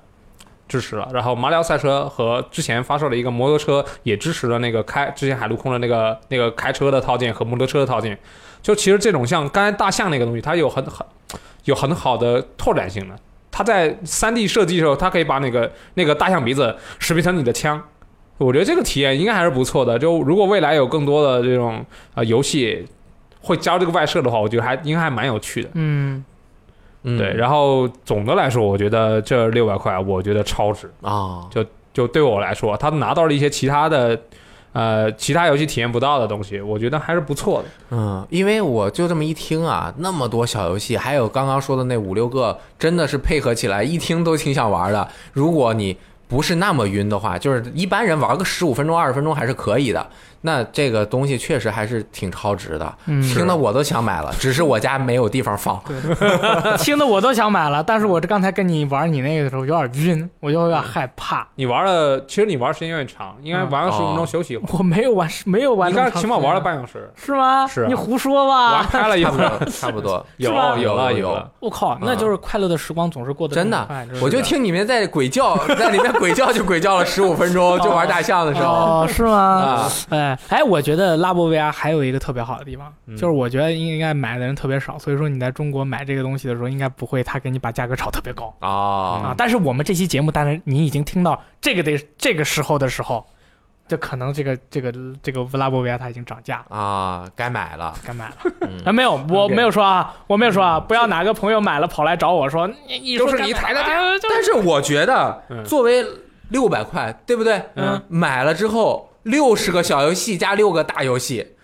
支持了。然后马里奥赛车和之前发售的一个摩托车也支持了那个开之前海陆空的那个那个开车的套件和摩托车的套件。就其实这种像刚才大象那个东西，它有很很有很好的拓展性的。它在三 D 设计的时候，它可以把那个那个大象鼻子识别成你的枪。我觉得这个体验应该还是不错的。就如果未来有更多的这种呃游戏会加这个外设的话，我觉得还应该还蛮有趣的。嗯，嗯对，然后总的来说，我觉得这六百块，我觉得超值。啊，就就对我来说，他拿到了一些其他的，呃，其他游戏体验不到的东西，我觉得还是不错的。嗯，因为我就这么一听啊，那么多小游戏，还有刚刚说的那五六个，真的是配合起来，一听都挺想玩的。如果你不是那么晕的话，就是一般人玩个十五分钟、二十分钟还是可以的。那这个东西确实还是挺超值的，嗯听得我都想买了，只是我家没有地方放。听得我都想买了，但是我这刚才跟你玩你那个的时候有点晕，我就有点害怕。你玩了，其实你玩时间有点长，应该玩了十五分钟休息。我没有玩，没有玩你刚才起码玩了半小时，是吗？是啊你胡说吧！玩开了一差不会儿，多，差不多。有有了有。我靠，那就是快乐的时光总是过得真的我就听你们在鬼叫，在里面鬼叫就鬼叫了十五分钟，就玩大象的时候哦，是吗？啊，哎哎，我觉得拉博 VR 还有一个特别好的地方，嗯就是我觉得应该买的人特别少，所以说你在中国买这个东西的时候，应该不会他给你把价格炒特别高啊啊。但是我们这期节目，当然你已经听到这个的这个时候的时候，就可能这个这个这个拉博 VR 它已经涨价了。啊，该买了。该买了嗯啊？没有，我没有说啊，我没有说啊，不要哪个朋友买了跑来找我说，你你说都是你抬的但是我觉得嗯，作为六百块，对不对？嗯，买了之后，六十个小游戏加六个大游戏，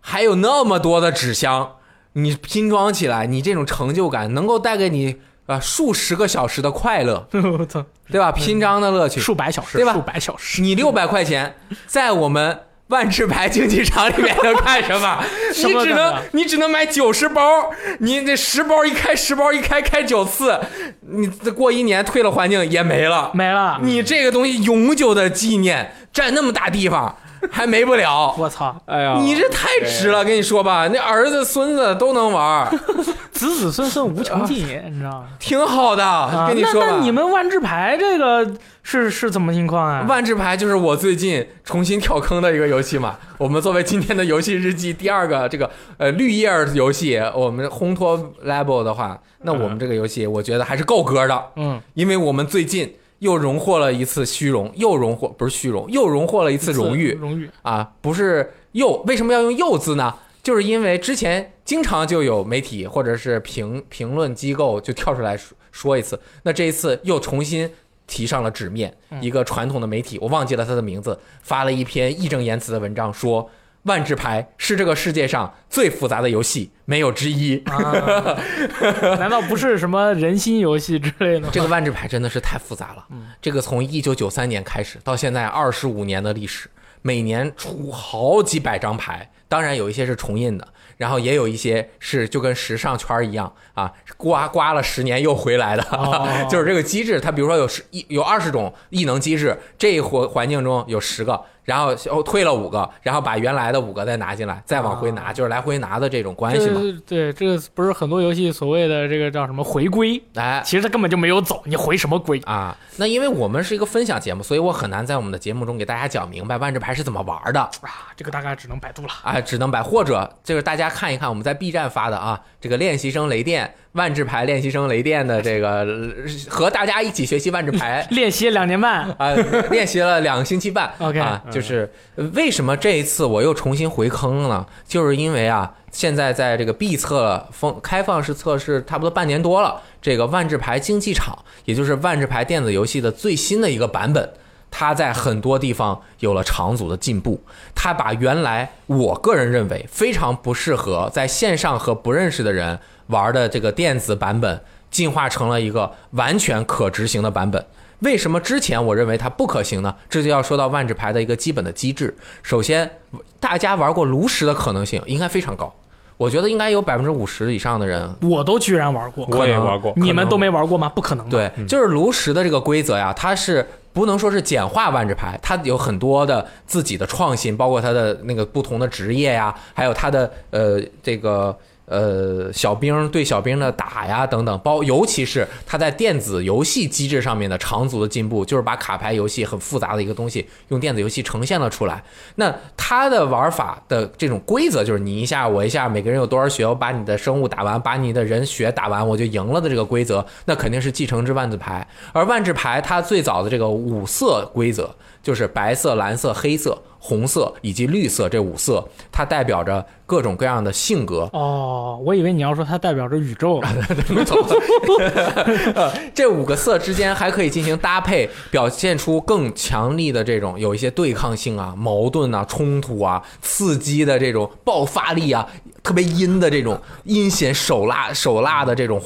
还有那么多的纸箱，你拼装起来，你这种成就感能够带给你啊数十个小时的快乐，对吧？拼装的乐趣。数百小时，对吧数百小时，你六百块钱，在我们万智牌竞技场里面能干什么？什 你只能你只能买九十包，你那十包一开，十包一开，开九次，你过一年退了环境也没了。没了。你这个东西永久的纪念，占那么大地方 还没不了。我操，哎呀，你这太值了，跟你说吧，那儿子孙子都能玩，子子孙孙无穷尽，你知道吗？挺好的。啊，跟你说吧，那那你们万智牌这个是是怎么情况啊？万智牌就是我最近重新跳坑的一个游戏嘛。我们作为今天的游戏日记第二个这个呃绿叶游戏，我们烘托 level 的话，那我们这个游戏我觉得还是够格的，嗯，因为我们最近又荣获了一次虚荣，又荣获不是虚荣，又荣获了一次荣誉荣誉，啊，不是又为什么要用又字呢？就是因为之前经常就有媒体或者是评评论机构就跳出来说说一次，那这一次又重新提上了纸面，嗯一个传统的媒体，我忘记了他的名字，发了一篇义正言辞的文章，说万智牌是这个世界上最复杂的游戏，没有之一。啊，难道不是什么人心游戏之类的吗？这个万智牌真的是太复杂了。嗯这个从一九九三年开始到现在二十五年的历史，每年出好几百张牌，当然有一些是重印的，然后也有一些是就跟时尚圈一样啊，刮刮了十年又回来的，哦 就是这个机制。它比如说有十一有二十种异能机制，这一环环境中有十个，然后哦退了五个，然后把原来的五个再拿进来，再往回拿，就是来回拿的这种关系嘛。对对，这个不是很多游戏所谓的这个叫什么回归，哎，其实它根本就没有走，你回什么归？啊，那因为我们是一个分享节目，所以我很难在我们的节目中给大家讲明白万智牌是怎么玩的啊，这个大概只能百度了。啊，只能百或者就是大家看一看我们在 B 站发的啊，这个练习生雷电万智牌练习生雷电的这个呃 和大家一起学习万智牌。练习两年半，啊，练习了两个星期半 OK 啊，就是呃为什么这一次我又重新回坑了呢？就是因为啊，现在在这个闭测封开放式测试差不多半年多了，这个万智牌竞技场，也就是万智牌电子游戏的最新的一个版本。它在很多地方有了长足的进步，它把原来我个人认为非常不适合在线上和不认识的人玩的这个电子版本，进化成了一个完全可执行的版本。为什么之前我认为它不可行呢？这就要说到万智牌的一个基本的机制。首先，大家玩过炉石的可能性应该非常高，我觉得应该有百分之五十以上的人我都居然玩过，我也玩过，你们都没玩过吗？不可能？对，就是炉石的这个规则呀，它是不能说是简化万智牌，它有很多的自己的创新，包括它的那个不同的职业呀，还有它的呃这个。呃，小兵对小兵的打呀等等，包尤其是它在电子游戏机制上面的长足的进步，就是把卡牌游戏很复杂的一个东西用电子游戏呈现了出来。那它的玩法的这种规则就是你一下我一下，每个人有多少血，我把你的生物打完，把你的人血打完，我就赢了的这个规则，那肯定是继承之万字牌。而万智牌它最早的这个五色规则就是白色、蓝色、黑色，红色以及绿色这五色，它代表着各种各样的性格。哦，我以为你要说它代表着宇宙 这五个色之间还可以进行搭配，表现出更强力的这种有一些对抗性啊、矛盾啊、冲突啊、刺激的这种爆发力啊，特别阴的这种阴险手辣手辣的这种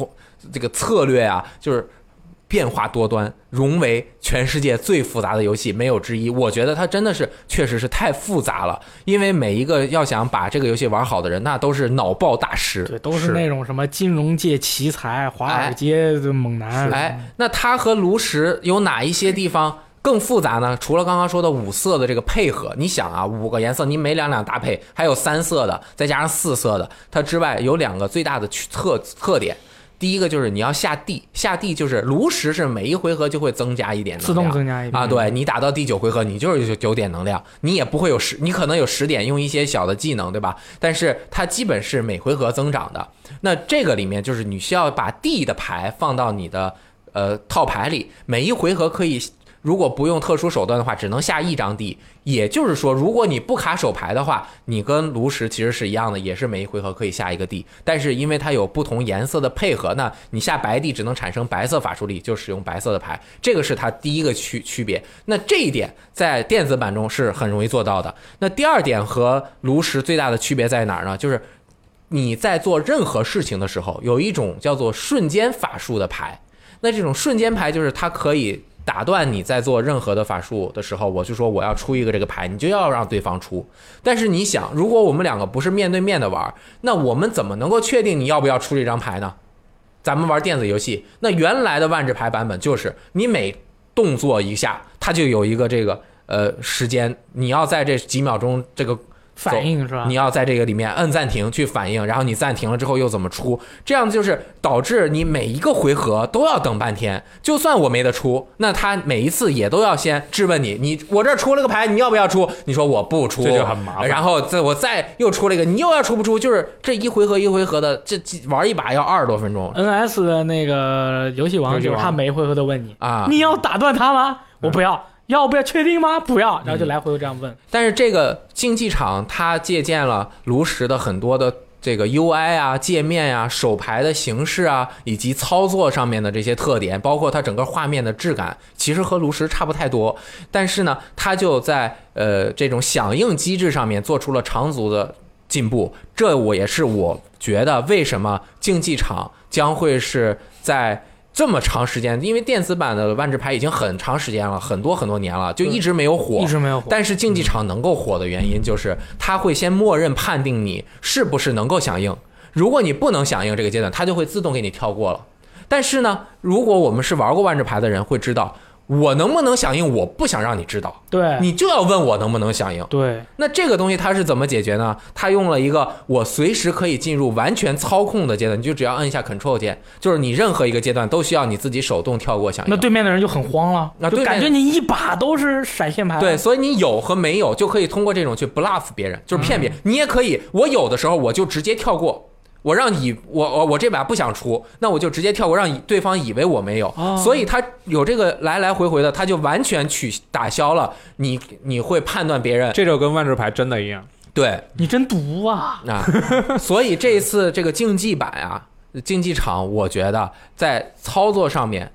这个策略啊，就是。变化多端，融为全世界最复杂的游戏没有之一。我觉得它真的是确实是太复杂了，因为每一个要想把这个游戏玩好的人，那都是脑爆大师。对，都是那种什么金融界奇才、华尔街的猛男。哎，那它和炉石有哪一些地方更复杂呢？除了刚刚说的五色的这个配合，你想啊，五个颜色你每两两搭配，还有三色的，再加上四色的，它之外有两个最大的特特点。第一个就是你要下地，下地就是炉石是每一回合就会增加一点能量，自动增加一点啊。对你打到第九回合，你就是九点能量，你也不会有十，你可能有十点用一些小的技能，对吧？但是它基本是每回合增长的。那这个里面就是你需要把地的牌放到你的呃套牌里，每一回合可以。如果不用特殊手段的话，只能下一张地。也就是说，如果你不卡手牌的话，你跟炉石其实是一样的，也是每一回合可以下一个地。但是因为它有不同颜色的配合，那你下白地只能产生白色法术力，就使用白色的牌。这个是它第一个区区别。那这一点在电子版中是很容易做到的。那第二点和炉石最大的区别在哪儿呢？就是你在做任何事情的时候，有一种叫做瞬间法术的牌。那这种瞬间牌就是它可以。打断你在做任何的法术的时候，我就说我要出一个这个牌，你就要让对方出。但是你想，如果我们两个不是面对面的玩，那我们怎么能够确定你要不要出这张牌呢？咱们玩电子游戏，那原来的万智牌版本就是你每动作一下，它就有一个这个呃时间，你要在这几秒钟这个。反应是吧？你要在这个里面摁暂停去反应，然后你暂停了之后又怎么出？这样就是导致你每一个回合都要等半天。就算我没得出，那他每一次也都要先质问你：你我这出了个牌，你要不要出？你说我不出，这就很麻烦。然后再我再又出了一个，你又要出不出？就是这一回合一回合的，这玩一把要二十多分钟。NS 的那个游戏王就是他每一回合都问你啊，你要打断他吗？我不要。要不要确定吗？不要，然后就来回这样问。但是这个竞技场它借鉴了炉石的很多的这个 UI 啊、界面啊、手牌的形式啊，以及操作上面的这些特点，包括它整个画面的质感，其实和炉石差不太多。但是呢，它就在呃这种响应机制上面做出了长足的进步。这我也是我觉得为什么竞技场将会是在。这么长时间，因为电子版的万智牌已经很长时间了，很多很多年了，就一直没有火，一直没有火。但是竞技场能够火的原因，就是它会先默认判定你是不是能够响应，如果你不能响应这个阶段，它就会自动给你跳过了。但是呢，如果我们是玩过万智牌的人，会知道。我能不能响应？我不想让你知道，对你就要问我能不能响应。对，那这个东西它是怎么解决呢？它用了一个我随时可以进入完全操控的阶段，你就只要按一下 Control 键，就是你任何一个阶段都需要你自己手动跳过响应。那对面的人就很慌了，那就感觉你一把都是闪现牌。对，所以你有和没有就可以通过这种去 bluff 别人，就是骗别人。你也可以，我有的时候我就直接跳过。我让以我我我这把不想出，那我就直接跳过，让对方以为我没有，所以他有这个来来回回的，他就完全取打消了你你会判断别人，这就跟万智牌真的一样，对你真毒啊啊！所以这一次这个竞技版啊，竞技场，我觉得在操作上面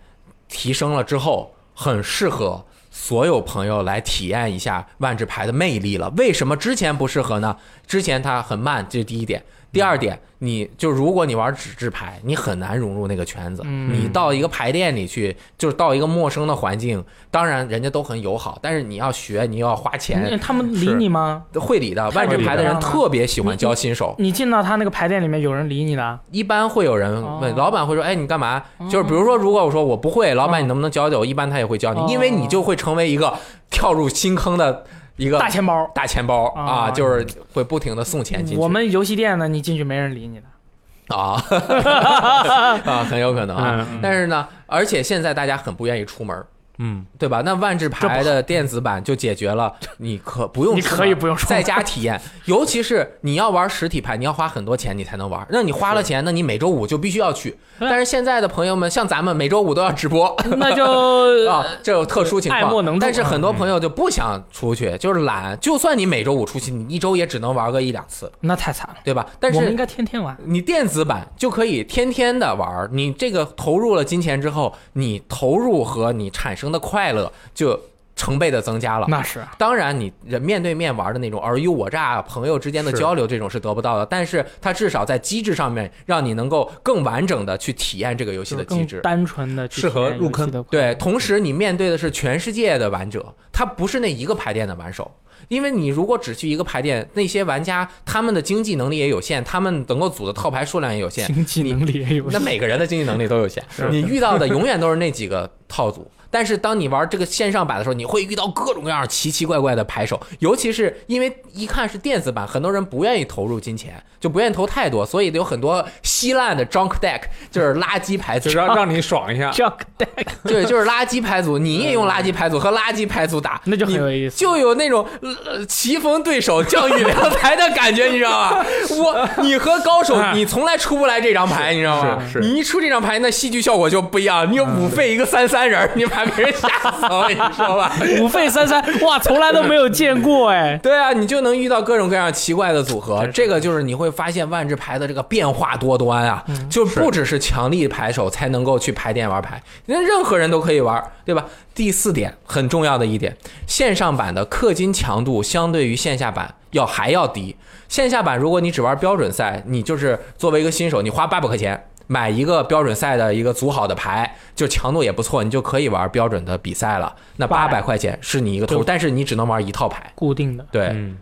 提升了之后，很适合所有朋友来体验一下万智牌的魅力了。为什么之前不适合呢？之前它很慢，这是第一点。第二点，你就如果你玩纸质牌，你很难融入那个圈子。你到一个牌店里去，就是到一个陌生的环境，当然人家都很友好，但是你要学，你又要花钱。他们理你吗？会理的，万智牌的人特别喜欢教新手。你进到他那个牌店里面，有人理你的？一般会有人问，老板会说：“哎，你干嘛？”就是比如说，如果我说我不会，老板你能不能教教我？一般他也会教你，因为你就会成为一个跳入新坑的。一个大钱包，大钱包啊，就是会不停的送钱进去。我们游戏店呢，你进去没人理你的。啊。啊，很有可能啊。但是呢，而且现在大家很不愿意出门，嗯，对吧？那万智牌的电子版就解决了，你可不用你可以不用在家体验，尤其是你要玩实体牌，你要花很多钱你才能玩。那你花了钱，那你每周五就必须要去。但是现在的朋友们，像咱们每周五都要直播，那就 啊，这有特殊情爱莫能况。但是很多朋友就不想出去，就是懒。就算你每周五出去，你一周也只能玩个一两次，那太惨了。对吧？但是我们应该天天玩。你电子版就可以天天的玩，你这个投入了金钱之后，你投入和你产生的快乐就成倍的增加了。那是啊当然，你人面对面玩的那种尔虞我诈、朋友之间的交流，这种是得不到的。但是它至少在机制上面，让你能够更完整的去体验这个游戏的机制。单纯的适合入坑对，同时你面对的是全世界的玩者，他不是那一个牌店的玩手。因为你如果只去一个牌店，那些玩家他们的经济能力也有限，他们能够组的套牌数量也有限，经济能力也有那每个人的经济能力都有限，你遇到的永远都是那几个套组。但是当你玩这个线上版的时候，你会遇到各种各样奇奇怪怪的牌手，尤其是因为一看是电子版，很多人不愿意投入金钱，就不愿意投太多，所以有很多稀烂的 junk deck，就是垃圾牌组就，让让你爽一下。Junk Deck，对，就是垃圾牌组，你也用垃圾牌组和垃圾牌组打，那就很有意思。就有那种呃棋逢对手将遇良才的感觉，你知道吗？我你和高手，你从来出不来这张牌，你知道吗？是是你一出这张牌，那戏剧效果就不一样。你有五费一个三三人，你把别人吓死了，你说吧？五费三三，哇，从来都没有见过哎。对啊，你就能遇到各种各样奇怪的组合这个就是你会发现万智牌的这个变化多端啊，就不只是强力牌手才能够去排店玩牌，那任何人都可以玩，对吧？第四点很重要的一点，线上版的氪金强度相对于线下版要还要低。线下版如果你只玩标准赛，你就是作为一个新手，你花八百块钱。买一个标准赛的一个组好的牌，就强度也不错，你就可以玩标准的比赛了。那八百块钱是你一个投入，但是你只能玩一套牌。固定的，对，嗯，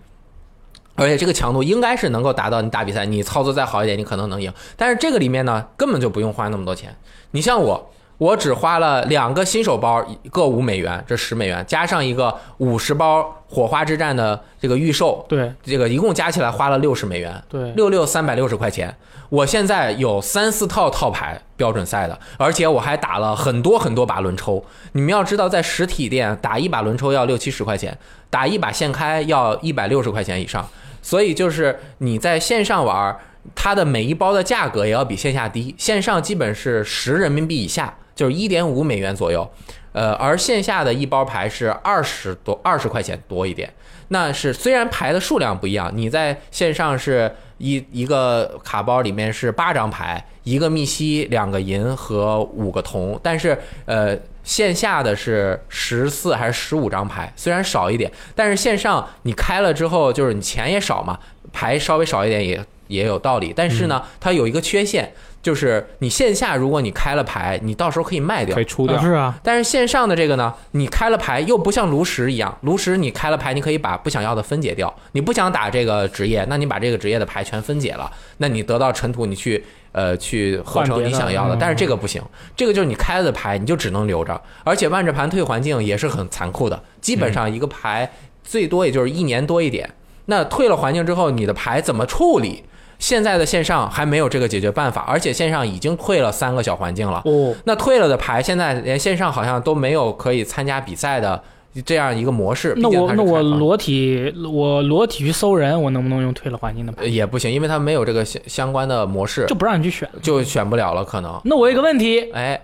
而且这个强度应该是能够达到你打比赛，你操作再好一点，你可能能赢。但是这个里面呢，根本就不用花那么多钱。你像我，我只花了两个新手包，各五美元，这十美元，加上一个五十包火花之战的这个预售，对这个一共加起来花了六十美元，对，六六三百六十块钱。我现在有三四套套牌标准赛的，而且我还打了很多很多把轮抽。你们要知道，在实体店打一把轮抽要六七十块钱，打一把现开要一百六十块钱以上。所以就是你在线上玩，它的每一包的价格也要比线下低。线上基本是十人民币以下，就是一点五美元左右。呃，而线下的一包牌是二十多二十块钱多一点。那是虽然牌的数量不一样，你在线上是一一个卡包里面是八张牌，一个密西，两个银和五个铜，但是呃线下的是十四还是十五张牌，虽然少一点，但是线上你开了之后就是你钱也少嘛，牌稍微少一点也也有道理，但是呢，它有一个缺陷。就是你线下如果你开了牌，你到时候可以卖掉可以，出掉啊。是啊，但是线上的这个呢，你开了牌又不像炉石一样，炉石你开了牌，你可以把不想要的分解掉。你不想打这个职业，那你把这个职业的牌全分解了，那你得到尘土，你去呃去合成你想要的。嗯但是这个不行，这个就是你开了的牌，你就只能留着。而且万智盘退环境也是很残酷的，基本上一个牌最多也就是一年多一点。那退了环境之后，你的牌怎么处理？现在的线上还没有这个解决办法，而且线上已经退了三个小环境了。哦，那退了的牌，现在连线上好像都没有可以参加比赛的这样一个模式。那我那我裸体我裸体去搜人，我能不能用退了环境的牌？呃也不行，因为它没有这个相相关的模式就，不让你去选。就选不了了，可能。那我有一个问题，哎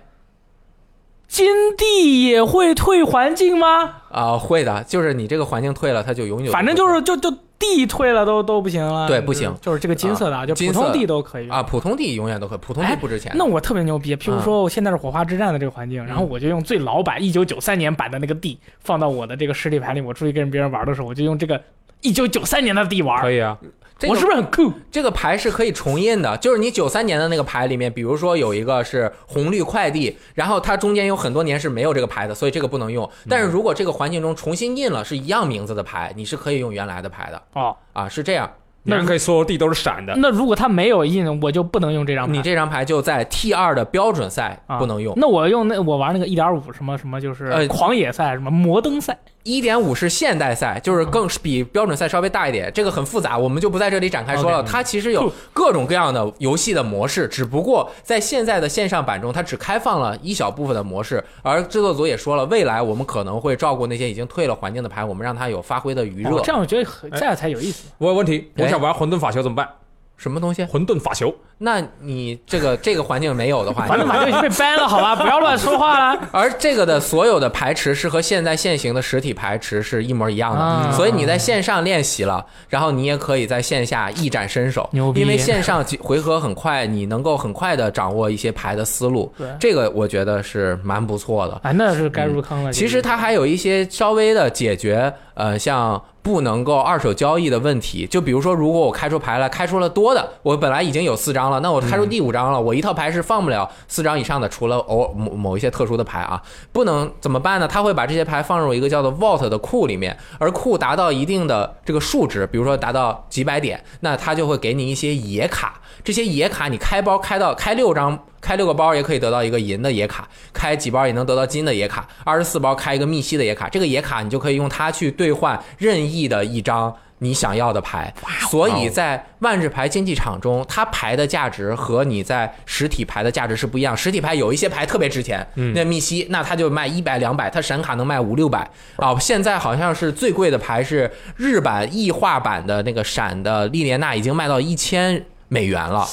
金地也会退环境吗？啊、会的，就是你这个环境退了，它就永久。反正就是就就地退了都都不行了。对不行就是这个金色的，啊，就普通地都可以啊，。普通地永远都可以，普通地哎不值钱。那我特别牛逼，譬如说我现在是火花之战的这个环境，然后我就用最老版一九九三年版的那个地放到我的这个实体盘里，我出去跟别人玩的时候，我就用这个一九九三年的地玩，可以啊，这个我是不是很酷？这个牌是可以重印的，就是你九三年的那个牌里面，比如说有一个是红绿快递，然后它中间有很多年是没有这个牌的，所以这个不能用。但是如果这个环境中重新印了是一样名字的牌，你是可以用原来的牌的哦，啊，是这样。那可以所有地都是闪的。那如果它没有印，我就不能用这张牌。你这张牌就在 T 二的标准赛啊不能用。那我用那我玩那个一点五什么什么，就是呃狂野赛什么摩登赛，一点五是现代赛，就是更是比标准赛稍微大一点，这个很复杂，我们就不在这里展开说了。它其实有各种各样的游戏的模式，只不过在现在的线上版中，它只开放了一小部分的模式。而制作组也说了，未来我们可能会照顾那些已经退了环境的牌，我们让它有发挥的余热。哦这样我觉得这样才有意思。我有问题，哎我想玩混沌法球怎么办？什么东西？混沌法球，那你这个 这个环境没有的话，反正马就已经被 ban 了，好吧，不要乱说话了。而这个的所有的排池是和现在现行的实体排池是一模一样的，啊所以你在线上练习了，然后你也可以在线下一展身手。牛逼因为线上几回合很快，你能够很快的掌握一些牌的思路，对，这个我觉得是蛮不错的。哎，那是该入坑了。其实它还有一些稍微的解决，呃，像不能够二手交易的问题。就比如说，如果我开出牌来，开出了多的，我本来已经有四张了，那我开出第五张了，我一套牌是放不了四张以上的，除了偶某某一些特殊的牌啊，不能怎么办呢？他会把这些牌放入一个叫做 Vault 的库里面，而库达到一定的这个数值，比如说达到几百点，那他就会给你一些野卡。这些野卡你开包开到开六张。开六个包也可以得到一个银的野卡，开几包也能得到金的野卡，二十四包开一个密西的野卡，这个野卡你就可以用它去兑换任意的一张你想要的牌。所以在万智牌竞技场中，它牌的价值和你在实体牌的价值是不一样。实体牌有一些牌特别值钱，那密西那它就卖一百两百，它闪卡能卖五六百啊。现在好像是最贵的牌是日版异化版的那个闪的莉莲娜，已经卖到一千美元了。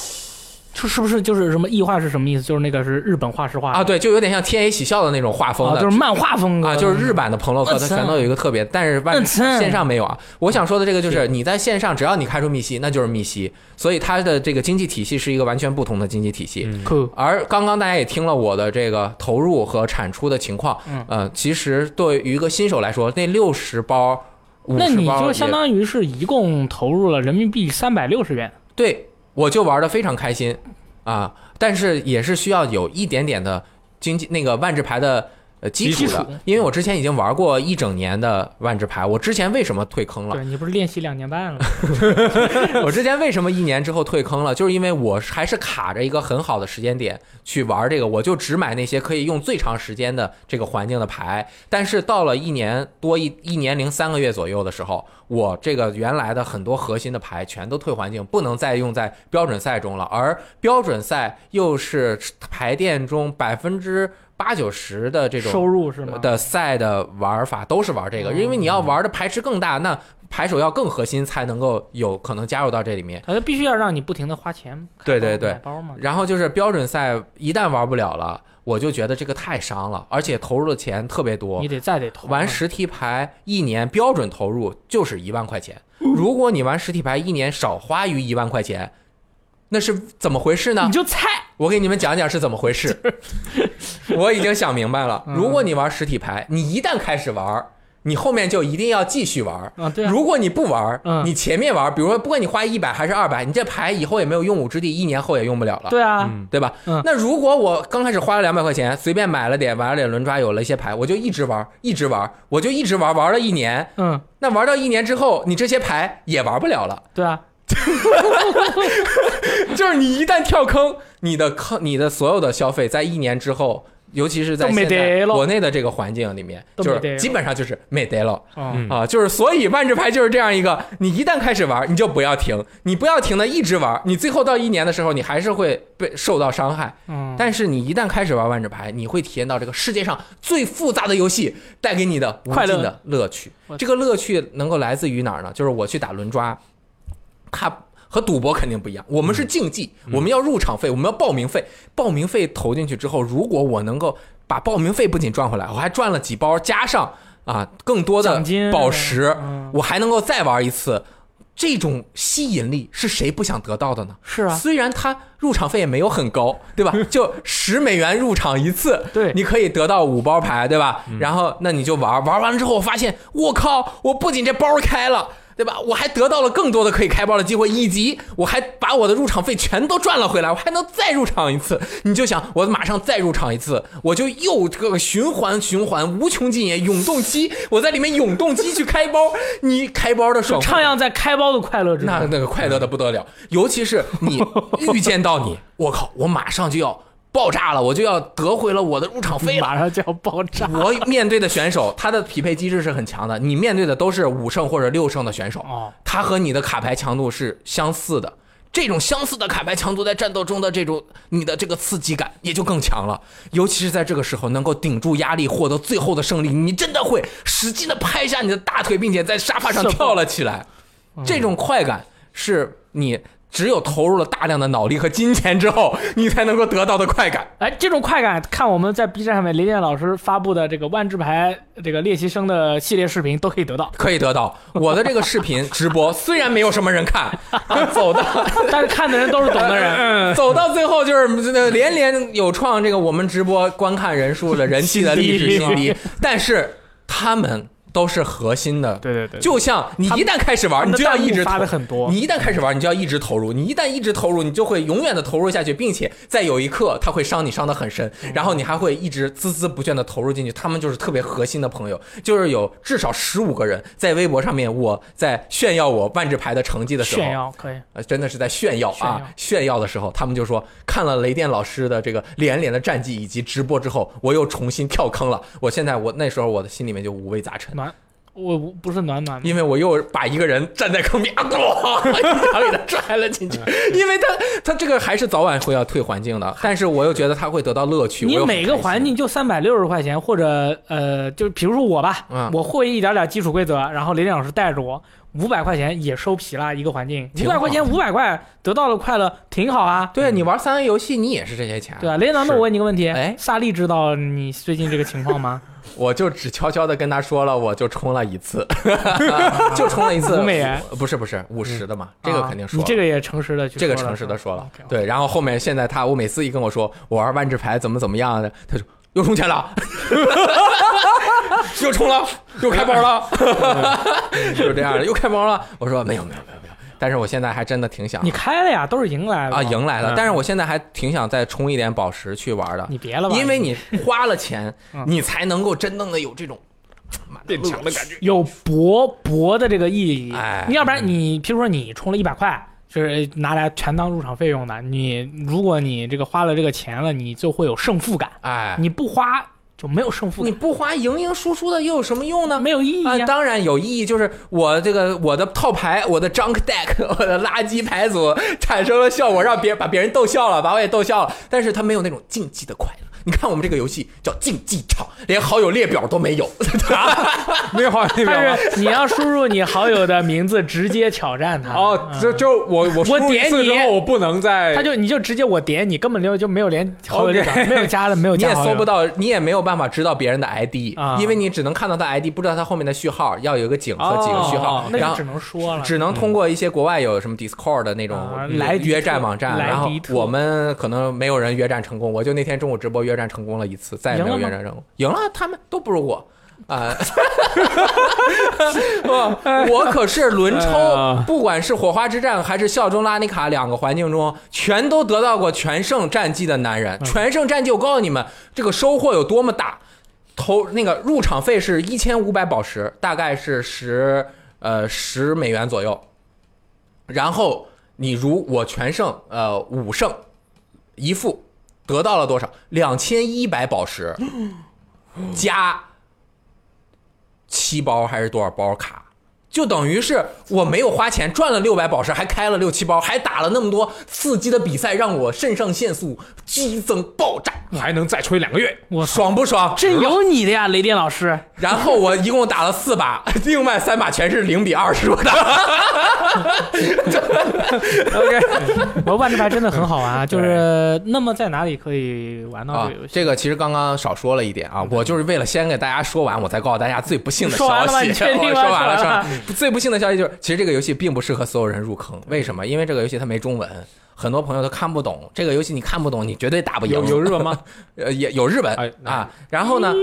这是不是就是什么异化是什么意思？就是那个是日本画师画的啊，对，就有点像天野喜笑的那种画风啊，的，就是漫画风格啊，就是日版的彭洛克，它全都有一个特别，但是万我操线上没有啊。我想说的这个就是，你在线上只要你开出密西，那就是密西，所以它的这个经济体系是一个完全不同的经济体系。酷。而刚刚大家也听了我的这个投入和产出的情况，嗯呃，其实对于一个新手来说，那六十包、五那你十包也，就相当于是一共投入了人民币三百六十元。对我就玩的非常开心啊，但是也是需要有一点点的经济那个万智牌的。呃，基础的，因为我之前已经玩过一整年的万智牌，我之前为什么退坑了？对你不是练习两年半了？我之前为什么一年之后退坑了？就是因为我还是卡着一个很好的时间点去玩这个，我就只买那些可以用最长时间的这个环境的牌。但是到了一年多一一年零三个月左右的时候，我这个原来的很多核心的牌全都退环境，不能再用在标准赛中了。而标准赛又是排店中百分之八九十的这种收入是吗？的赛的玩法都是玩这个，因为你要玩的排池更大，那牌手要更核心才能够有可能加入到这里面。它必须要让你不停的花钱。对对对买包嘛。然后就是标准赛一旦玩不了了，我就觉得这个太伤了，而且投入的钱特别多你。得再得投。玩实体牌一年标准投入就是一万块钱，如果你玩实体牌一年少花于一万块钱，那是怎么回事呢你？就菜。我给你们讲讲是怎么回事。我已经想明白了，嗯如果你玩实体牌，你一旦开始玩，你后面就一定要继续玩。啊，对啊。如果你不玩，嗯你前面玩，比如说不管你花一百还是二百，你这牌以后也没有用武之地，一年后也用不了了。对啊，对吧？嗯那如果我刚开始花了两百块钱，随便买了点，玩了点轮抓，有了一些牌，我就一直玩，一直玩，我就一直玩，玩了一年。嗯，那玩到一年之后，你这些牌也玩不了了。对啊，就是你一旦跳坑，你的坑，你的所有的消费在一年之后，尤其是在现在国内的这个环境里面，就是基本上就是没得了。嗯，啊，就是所以万智牌就是这样一个，你一旦开始玩，你就不要停，你不要停的一直玩，你最后到一年的时候，你还是会被受到伤害。嗯，但是你一旦开始玩万智牌，你会体验到这个世界上最复杂的游戏带给你的无快乐尽的乐趣我。这个乐趣能够来自于哪儿呢？就是我去打轮抓，它。和赌博肯定不一样，我们是竞技，我们要入场费，我们要报名费。报名费投进去之后，如果我能够把报名费不仅赚回来，我还赚了几包，加上啊更多的宝石，嗯我还能够再玩一次。这种吸引力是谁不想得到的呢？是啊，虽然它入场费也没有很高，对吧？就十美元入场一次，对你可以得到五包牌，对吧？然后那你就玩，玩完了之后，我发现我靠，我不仅这包开了，对吧？我还得到了更多的可以开包的机会，以及我还把我的入场费全都赚了回来，我还能再入场一次。你就想，我马上再入场一次，我就又这个循环循环无穷尽也，永动机，我在里面永动机去开包，你开包的爽快徜徉在开包的快乐之那中。那那个快乐的不得了，尤其是你 遇见到你，我靠，我马上就要爆炸了，我就要得回了我的入场费了。马上就要爆炸。我面对的选手，他的匹配机制是很强的，你面对的都是五胜或者六胜的选手，哦，他和你的卡牌强度是相似的。这种相似的卡牌强度在战斗中的这种你的这个刺激感也就更强了，尤其是在这个时候能够顶住压力获得最后的胜利，你真的会使劲的拍一下你的大腿，并且在沙发上跳了起来。这种快感是你只有投入了大量的脑力和金钱之后，你才能够得到的快感。哎，这种快感，看我们在 B 站上面雷电老师发布的这个万智牌这个练习生的系列视频都可以得到。可以得到我的这个视频直播，虽然没有什么人看，走到但是看的人都是懂的人。走到最后就是这个连连有创这个我们直播观看人数的人气的历史新低，但是他们都是核心的。对对对，就像你一旦开始玩，你就要一直发投的很多。你一旦开始玩，你就要一直投入。你一旦一直投入，你就会永远的投入下去，并且在有一刻，他会伤你伤的很深，嗯然后你还会一直孜孜不倦的投入进去。他们就是特别核心的朋友，就是有至少十五个人在微博上面，我在炫耀我万智牌的成绩的时候，炫耀可以，呃，真的是在炫耀啊！炫耀的时候，他们就说看了雷电老师的这个连连的战绩以及直播之后，我又重新跳坑了。我现在我那时候我的心里面就五味杂陈。暖，我我不是暖暖的，因为我又把一个人站在坑边，啊，咣，一脚给他踹了进去。因为他他这个还是早晚会要退环境的，但是我又觉得他会得到乐趣。你每个环境就三百六十块钱，或者呃，就比如说我吧，嗯我会一点点基础规则，然后雷电老师带着我，五百块钱也收皮了一个环境，五百块钱五百块得到了快乐，挺好啊。对你玩三 A 游戏，你也是这些钱，对啊，雷电老师，是我问你个问题，哎萨利知道你最近这个情况吗？我就只悄悄的跟他说了，我就充了一次，就充了一次五美元，不是不是五十的嘛，这个肯定说这个也诚实的这个诚实的说了对，然后后面现在他，我每次一跟我说我玩万智牌怎么怎么样的，他说又充钱了，又充了，又开包了，就 是这样的，又开包了。我说没有没有没有没有，但是我现在还真的挺想。你开了呀，都是赢来的。啊赢来了嗯，但是我现在还挺想再充一点宝石去玩的，你别了吧，因为你。花了钱嗯，你才能够真正的有这种变强的感觉。有博博的这个意义。哎。你要不然你，譬如说你充了一百块，就是拿来全当入场费用的。你如果你这个花了这个钱了，你就会有胜负感。哎，你不花就没有胜负感，你不花赢赢输输的又有什么用呢？没有意义。当然有意义，就是我这个我的套牌，我的 junk deck，我的垃圾牌组产生了效果，让别人把别人逗笑了，把我也逗笑了，但是他没有那种竞技的快乐。你看我们这个游戏叫竞技场，连好友列表都没有，没有好像那但表吗？是你要输入你好友的名字，直接挑战他。哦，嗯就就我我输入一点你次之后，我不能再他就你就直接我点你，根本就就没有连好友列表没有加的，没有你加你也搜不到，你也没有办法知道别人的 ID，、啊因为你只能看到他 ID，不知道他后面的序号，要有一个井和几个序号，哦然后那只能说了。只能通过一些国外有什么 Discord 的那种啊莱迪特约战网站，莱然后我们可能没有人约战成功，我就那天中午直播约战成功了一次，再也没有赢了吗约战成功，赢了，他们都不如我。啊、我我可是轮抽不管是火花之战还是效忠拉尼卡两个环境中，全都得到过全胜战绩的男人。全胜战绩，我告诉你们，这个收获有多么大。投那个入场费是一千五百宝石，大概是十呃十美元左右。然后你如我全胜呃五胜一负，得到了多少？两千一百宝石加七包还是多少包卡？就等于是我没有花钱赚了六百宝石，还开了六七包，还打了那么多刺激的比赛，让我肾上腺素激增爆炸，还能再吹两个月。我，爽不爽？真有你的呀，雷电老师。然后我一共打了四把，另外三把全是零比二输的。OK，我万智牌真的很好玩啊，就是那么在哪里可以玩到啊这个游，戏？这个其实刚刚少说了一点啊，我就是为了先给大家说完，我再告诉大家最不幸的说完了吗消息。你确定 吗我说完了，说完了说完了。最不幸的消息就是，其实这个游戏并不适合所有人入坑。为什么？因为这个游戏它没中文，很多朋友都看不懂。这个游戏你看不懂，你绝对打不赢。有有日文吗？呃，也有日本啊。然后呢，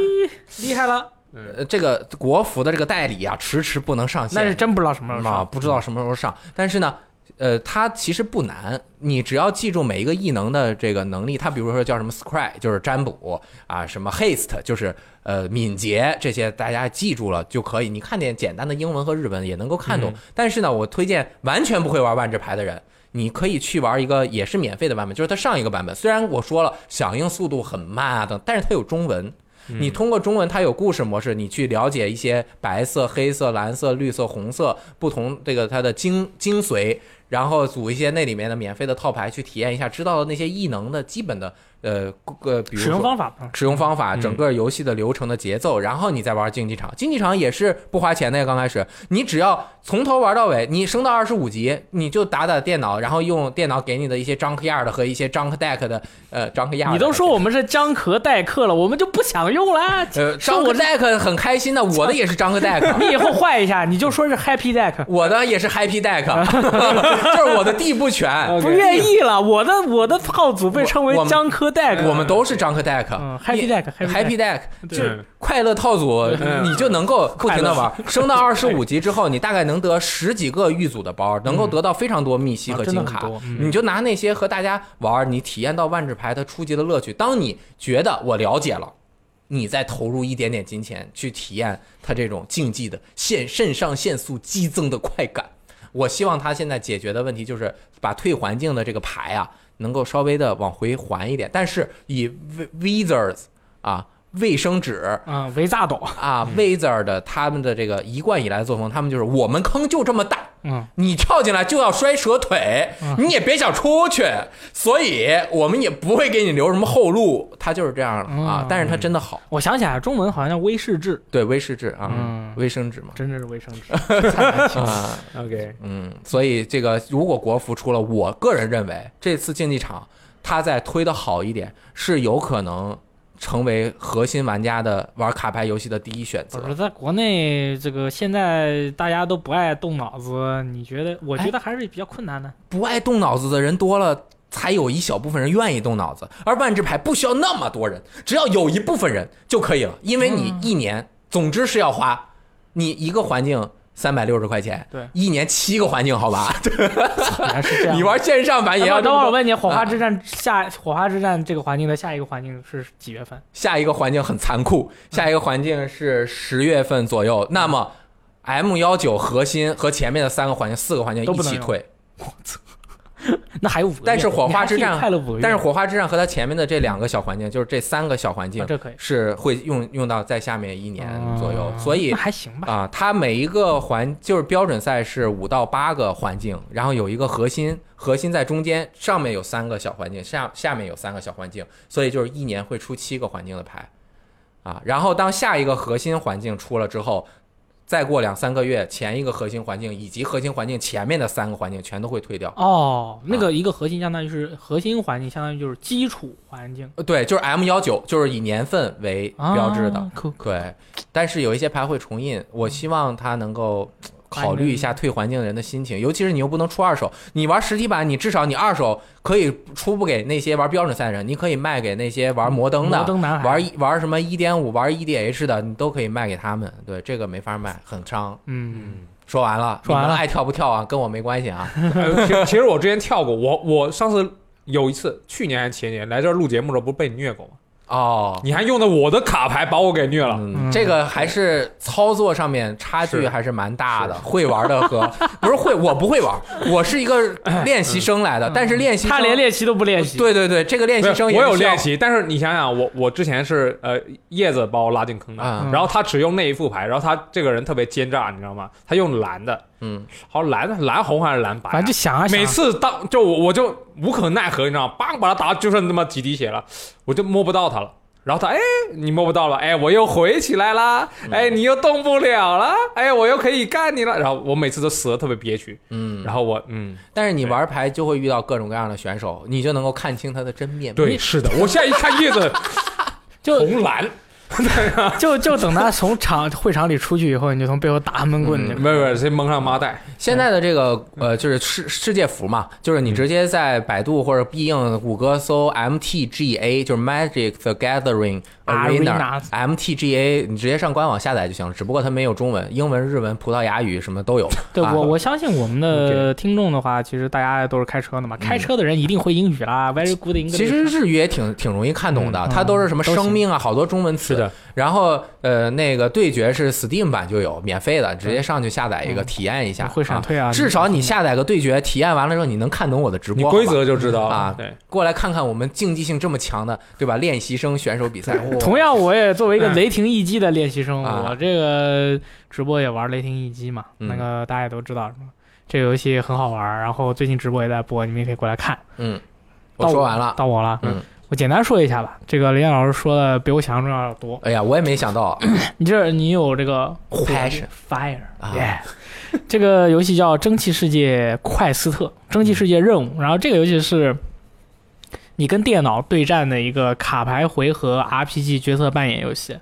厉害了，呃这个国服的这个代理啊，迟迟不能上线。那是真不知道什么时候啊，上。不知道什么时候上。但是呢，呃，它其实不难，你只要记住每一个异能的这个能力，它比如说叫什么 Scry，就是占卜啊，什么 Haste，就是呃敏捷，这些大家记住了就可以。你看点简单的英文和日文也能够看懂。但是呢，我推荐完全不会玩万智牌的人。你可以去玩一个也是免费的版本，就是它上一个版本。虽然我说了响应速度很慢啊等，但是它有中文。你通过中文，它有故事模式，你去了解一些白色、黑色、蓝色、绿色、红色不同这个它的精精髓，然后组一些那里面的免费的套牌去体验一下，知道的那些异能的基本的呃个，比如使用方法，嗯使用方法，嗯整个游戏的流程的节奏，然后你再玩竞技场。竞技场也是不花钱的，刚开始你只要从头玩到尾，你升到二十五级，你就打打电脑，然后用电脑给你的一些 junk yard 和一些 junk deck 的呃 junk yard。你都说我们是江河代课了，我们就不想用了。呃说 junk deck 很开心的，我的也是 junk deck。你以后换一下，你就说是 Happy Deck。我的也是 Happy Deck，就是我的地不全，不愿意了，我的我的套组被称为我我们都是 Junk Deck，嗯，Happy Deck，Happy Happy Deck 就是快乐套组，你就能够不停的玩，升到二十五级之后，你大概能得十几个预组的包，能够得到非常多密西和金卡。你就拿那些和大家玩，你体验到万智牌它初级的乐趣。当你觉得我了解了。你再投入一点点金钱去体验它这种竞技的腺肾上腺素激增的快感。我希望他现在解决的问题就是把退环境的这个牌啊，能够稍微的往回还一点，但是以 Visors 啊卫生纸啊，维扎斗，啊 Wizard 的他们的这个一贯以来的作风，他们就是我们坑就这么大，嗯，你跳进来就要摔折腿，你也别想出去，所以我们也不会给你留什么后路，他就是这样的啊嗯。但是他真的好，我想起来，中文好像叫威士治，对威士治啊嗯，卫生纸嘛。真的是卫生纸。啊。OK，嗯，所以这个如果国服出了，我个人认为这次竞技场他再推的好一点，是有可能成为核心玩家的玩卡牌游戏的第一选择不是在国内，这个现在大家都不爱动脑子，你觉得？我觉得还是比较困难的。不爱动脑子的人多了，才有一小部分人愿意动脑子。而万智牌不需要那么多人，只要有一部分人就可以了，因为你一年总之是要花你一个环境。三百六十块钱，对一年七个环境，好吧？原来是这样。你玩线上版也要等会儿，我问你，火花之战下火花之战这个环境的下一个环境是几月份？下一个环境很残酷，下一个环境是十月份左右。那么 M 幺九核心和前面的三个环境、四个环境一起退，那还有五个月。但是火花之战快乐五个。但是火花之战和它前面的这两个小环境，就是这三个小环境啊这可以是会用用到在下面一年左右，哦所以还行吧。啊，它每一个环就是标准赛是五到八个环境，然后有一个核心，核心在中间，上面有三个小环境，下下面有三个小环境，所以就是一年会出七个环境的牌，啊，然后当下一个核心环境出了之后，再过两三个月，前一个核心环境以及核心环境前面的三个环境全都会退掉。哦，那啊个一个核心相当于是核心环境，相当于就是基础环境呃对，就是 M 幺九，就是以年份为标志的。啊对，但是有一些牌会重印，我希望它能够考虑一下退环境的人的心情，尤其是你又不能出二手，你玩实体版，你至少你二手可以出不给那些玩标准赛的人，你可以卖给那些玩摩登的摩。登男孩玩一玩什么一点五、玩 EDH 的，你都可以卖给他们。对，这个没法卖，很伤。嗯，说完了，说完了你们爱跳不跳啊？跟我没关系啊。呃 其其实我之前跳过，我我上次有一次，去年还是前年来这儿录节目的时候，不是被你虐过吗？哦，你还用的我的卡牌把我给虐了。这个还是操作上面差距还是蛮大的。会玩的和 不是会，我不会玩，我是一个练习生来的，但是练习生他连练习都不练习。对对对，这个练习生我也是需要有练习，但是你想想，我我之前是呃叶子把我拉进坑的，啊，然后他只用那一副牌，然后他这个人特别奸诈，你知道吗？他用蓝的，嗯，好蓝蓝红还是蓝白啊、反正就想啊想啊，每次当就我我就无可奈何，你知道吗？梆把他打就剩那么几滴血了，我就摸不到他了。然后他哎，你摸不到了，哎，我又回起来啦，嗯。哎，你又动不了了，哎，我又可以干你了。然后我每次都死的特别憋屈，嗯，然后我嗯，但是你玩牌就会遇到各种各样的选手，你就能够看清他的真面目。对，是的，我现在一看叶子 就红蓝，就就等他从场会场里出去以后，你就从背后打他闷棍去。没有没有，先蒙上麻袋，现在的这个呃，就是世世界服嘛，就是你直接在百度或者必应、谷歌搜 MTGA，就是 Magic the Gathering Arena MTGA，你直接上官网下载就行了。只不过它没有中文，英文、日文、葡萄牙语什么都有。啊对我我相信我们的听众的话，其实大家都是开车的嘛，开车的人一定会英语啦，very good English。其实日语也挺挺容易看懂的，嗯它都是什么生命啊，好多中文词。然后呃，那个对决是 Steam 版就有免费的，直接上去下载一个体验一下。会闪退啊至少你下载个对决，体验完了之后，你能看懂我的直播。你规则就知道了啊对，过来看看我们竞技性这么强的，对吧？练习生选手比赛，哇同样，我也作为一个雷霆一击的练习生，啊我这个直播也玩雷霆一击嘛，嗯那个大家也都知道，这个游戏很好玩。然后最近直播也在播，你们也可以过来看。嗯，我到说完了。到我了，嗯，我简单说一下吧。这个林老师说的比我想象中要多。哎呀，我也没想到，你这你有这个火 Passion fire，啊 yeah 这个游戏叫《蒸汽世界快斯特》，蒸汽世界任务。然后这个游戏是你跟电脑对战的一个卡牌回合 RPG 角色扮演游戏。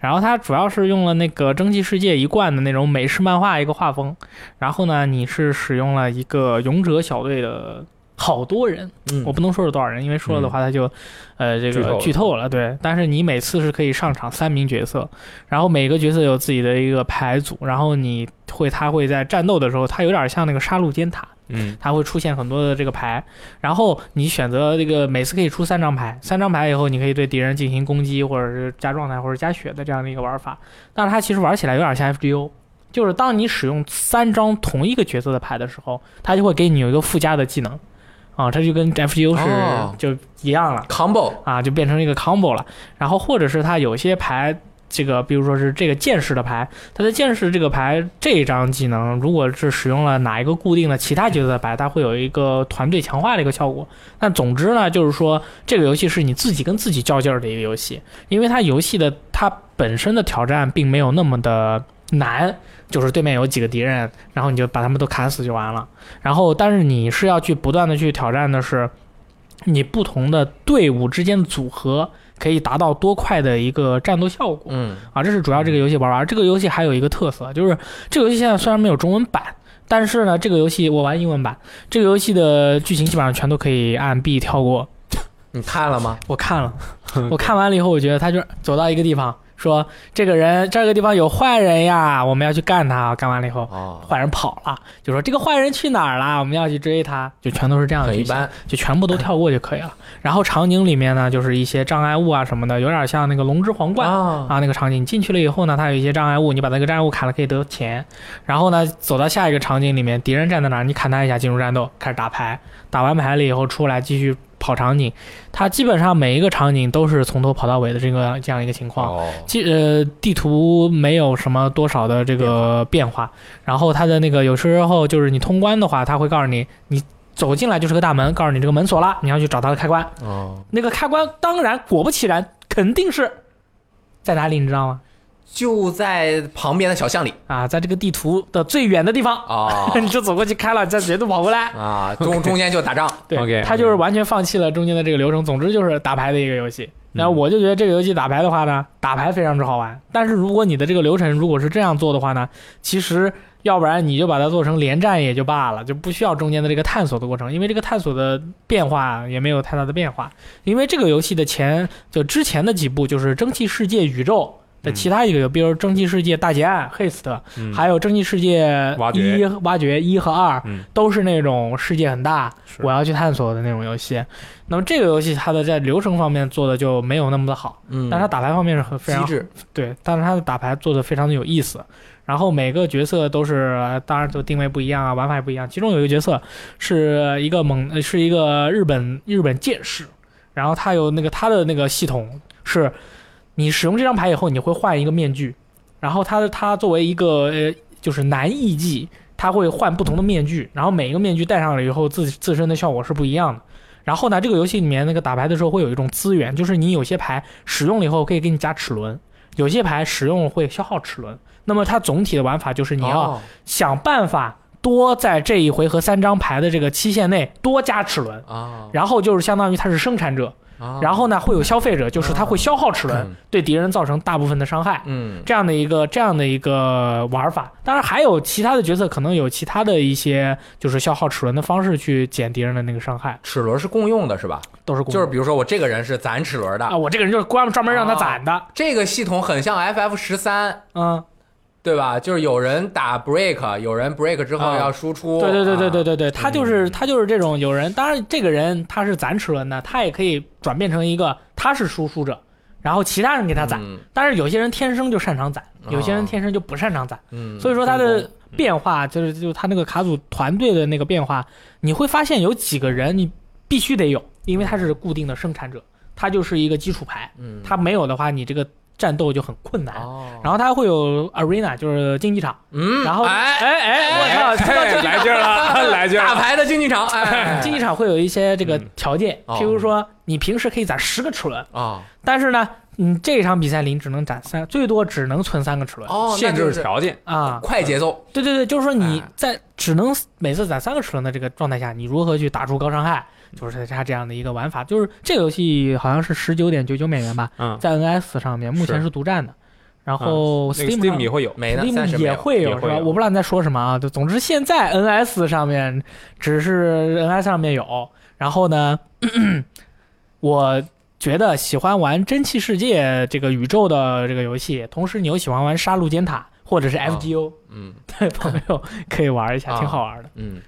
然后它主要是用了那个蒸汽世界一贯的那种美式漫画一个画风。然后呢，你是使用了一个勇者小队的好多人，嗯。我不能说是多少人，因为说了的话，他就，呃，这个剧透了。剧透了。对，但是你每次是可以上场三名角色，然后每个角色有自己的一个牌组，然后你会，他会在战斗的时候，他有点像那个杀戮尖塔，嗯，它会出现很多的这个牌，然后你选择这个每次可以出三张牌，三张牌以后你可以对敌人进行攻击，或者是加状态或者加血的这样的一个玩法。但是它其实玩起来有点像 FGO，就是当你使用三张同一个角色的牌的时候，它就会给你有一个附加的技能，啊，它就跟 FGO 是、哦就一样了。combo 啊，就变成一个 combo 了。然后或者是它有些牌，这个比如说是这个剑士的牌，它的剑士这个牌这一张技能，如果是使用了哪一个固定的其他角色的牌，它会有一个团队强化的一个效果。但总之呢，就是说这个游戏是你自己跟自己较劲儿的一个游戏，因为它游戏的它本身的挑战并没有那么的难。就是对面有几个敌人，然后你就把他们都砍死就完了。然后，但是你是要去不断的去挑战的是，你不同的队伍之间的组合可以达到多快的一个战斗效果嗯啊！这是主要这个游戏玩玩。这个游戏还有一个特色，就是这个游戏现在虽然没有中文版，但是呢，这个游戏我玩英文版，这个游戏的剧情基本上全都可以按 B 跳过。你看了吗？我看了，我看完了以后，我觉得他就走到一个地方，说这个人这个地方有坏人呀，我们要去干他。干完了以后，哦，坏人跑了，就说这个坏人去哪儿了？我们要去追他，就全都是这样的剧情。一般。就全部都跳过就可以了。然后场景里面呢，就是一些障碍物啊什么的，有点像那个龙之皇冠。啊啊，那个场景你进去了以后呢，它有一些障碍物，你把那个障碍物砍了可以得钱。然后呢，走到下一个场景里面，敌人站在哪儿，你砍他一下进入战斗，开始打牌。打完牌了以后出来继续跑场景。它基本上每一个场景都是从头跑到尾的这个这样一个情况。哦，基呃地图没有什么多少的这个变化，然后它的那个有时候就是你通关的话，它会告诉你你走进来就是个大门，告诉你这个门锁了，你要去找它的开关。哦，那个开关当然果不其然肯定是在哪里，你知道吗？就在旁边的小巷里啊，在这个地图的最远的地方，啊 你就走过去开了，再绝对跑过来。啊，中 中间就打仗。对他就是完全放弃了中间的这个流程，总之就是打牌的一个游戏。然后我就觉得这个游戏打牌的话呢，打牌非常之好玩。但是如果你的这个流程如果是这样做的话呢，其实要不然你就把它做成连战也就罢了，就不需要中间的这个探索的过程，因为这个探索的变化也没有太大的变化。因为这个游戏的前就之前的几部就是蒸汽世界宇宙。的其他一个，比如《蒸汽世界大劫案》（Haste），、嗯。还有《蒸汽世界一》挖掘一和二，嗯。都是那种世界很大，我要去探索的那种游戏。那么这个游戏它的在流程方面做的就没有那么的好，嗯，但是它打牌方面是很非常机制。对，但是它的打牌做的非常的有意思。然后每个角色都是，呃当然就定位不一样啊，玩法也不一样。其中有一个角色是一个猛，呃是一个日本日本剑士，然后他有那个他的那个系统是，你使用这张牌以后，你会换一个面具，然后他的他作为一个呃就是男艺伎，他会换不同的面具，然后每一个面具戴上了以后，自自身的效果是不一样的。然后呢，这个游戏里面那个打牌的时候会有一种资源，就是你有些牌使用了以后可以给你加齿轮，有些牌使用会消耗齿轮。那么它总体的玩法就是你要哦想办法多在这一回合三张牌的这个期限内多加齿轮，啊，然后就是相当于它是生产者，啊然后呢会有消费者，就是他会消耗齿轮嗯，对敌人造成大部分的伤害。嗯。这样的一个这样的一个玩法，当然还有其他的角色可能有其他的一些就是消耗齿轮的方式去减敌人的那个伤害，齿轮是共用的是吧？都是共用就是比如说我这个人是攒齿轮的，啊，我这个人就是专专门让他攒的，这个系统很像 FF 十三，嗯，对吧？就是有人打 break，有人 break 之后啊。要输出。对对对对对啊，对对，他就是他就是这种有人，当然这个人他是攒齿轮的，他也可以转变成一个他是输出者，然后其他人给他攒，嗯。但是有些人天生就擅长攒，哦有些人天生就不擅长攒。嗯，所以说他的变化就是就是他那个卡组团队的那个变化，你会发现有几个人你必须得有，因为他是固定的生产者，他就是一个基础牌，嗯，他没有的话，你这个战斗就很困难。哦，然后它会有 arena，就是竞技场，嗯，然后哎哎哎，我操，来劲儿了，来劲儿了。大牌的竞技场，哎，竞技场会有一些这个嗯。条件，哦。譬如说你平时可以攒十个齿轮，啊，但是呢，你这场比赛里你只能攒三，最多只能存三个齿轮哦，限制条件，啊。快节奏，对对对，就是说你哎在只能每次攒三个齿轮的这个状态下，你如何去打出高伤害，就是它这样的一个玩法。就是这个游戏好像是十九点九九美元吧，嗯，在 NS 上面目前是独占的，然后 Steam 也会有，没呢，Steam 也会有是吧？也会有我不知道你在说什么啊。就总之现在 NS 上面只是 NS 上面有，然后呢，我觉得喜欢玩蒸汽世界这个宇宙的这个游戏，同时你又喜欢玩杀戮尖塔或者是啊 FGO 嗯的 朋友可以玩一下，啊 挺好玩的。嗯。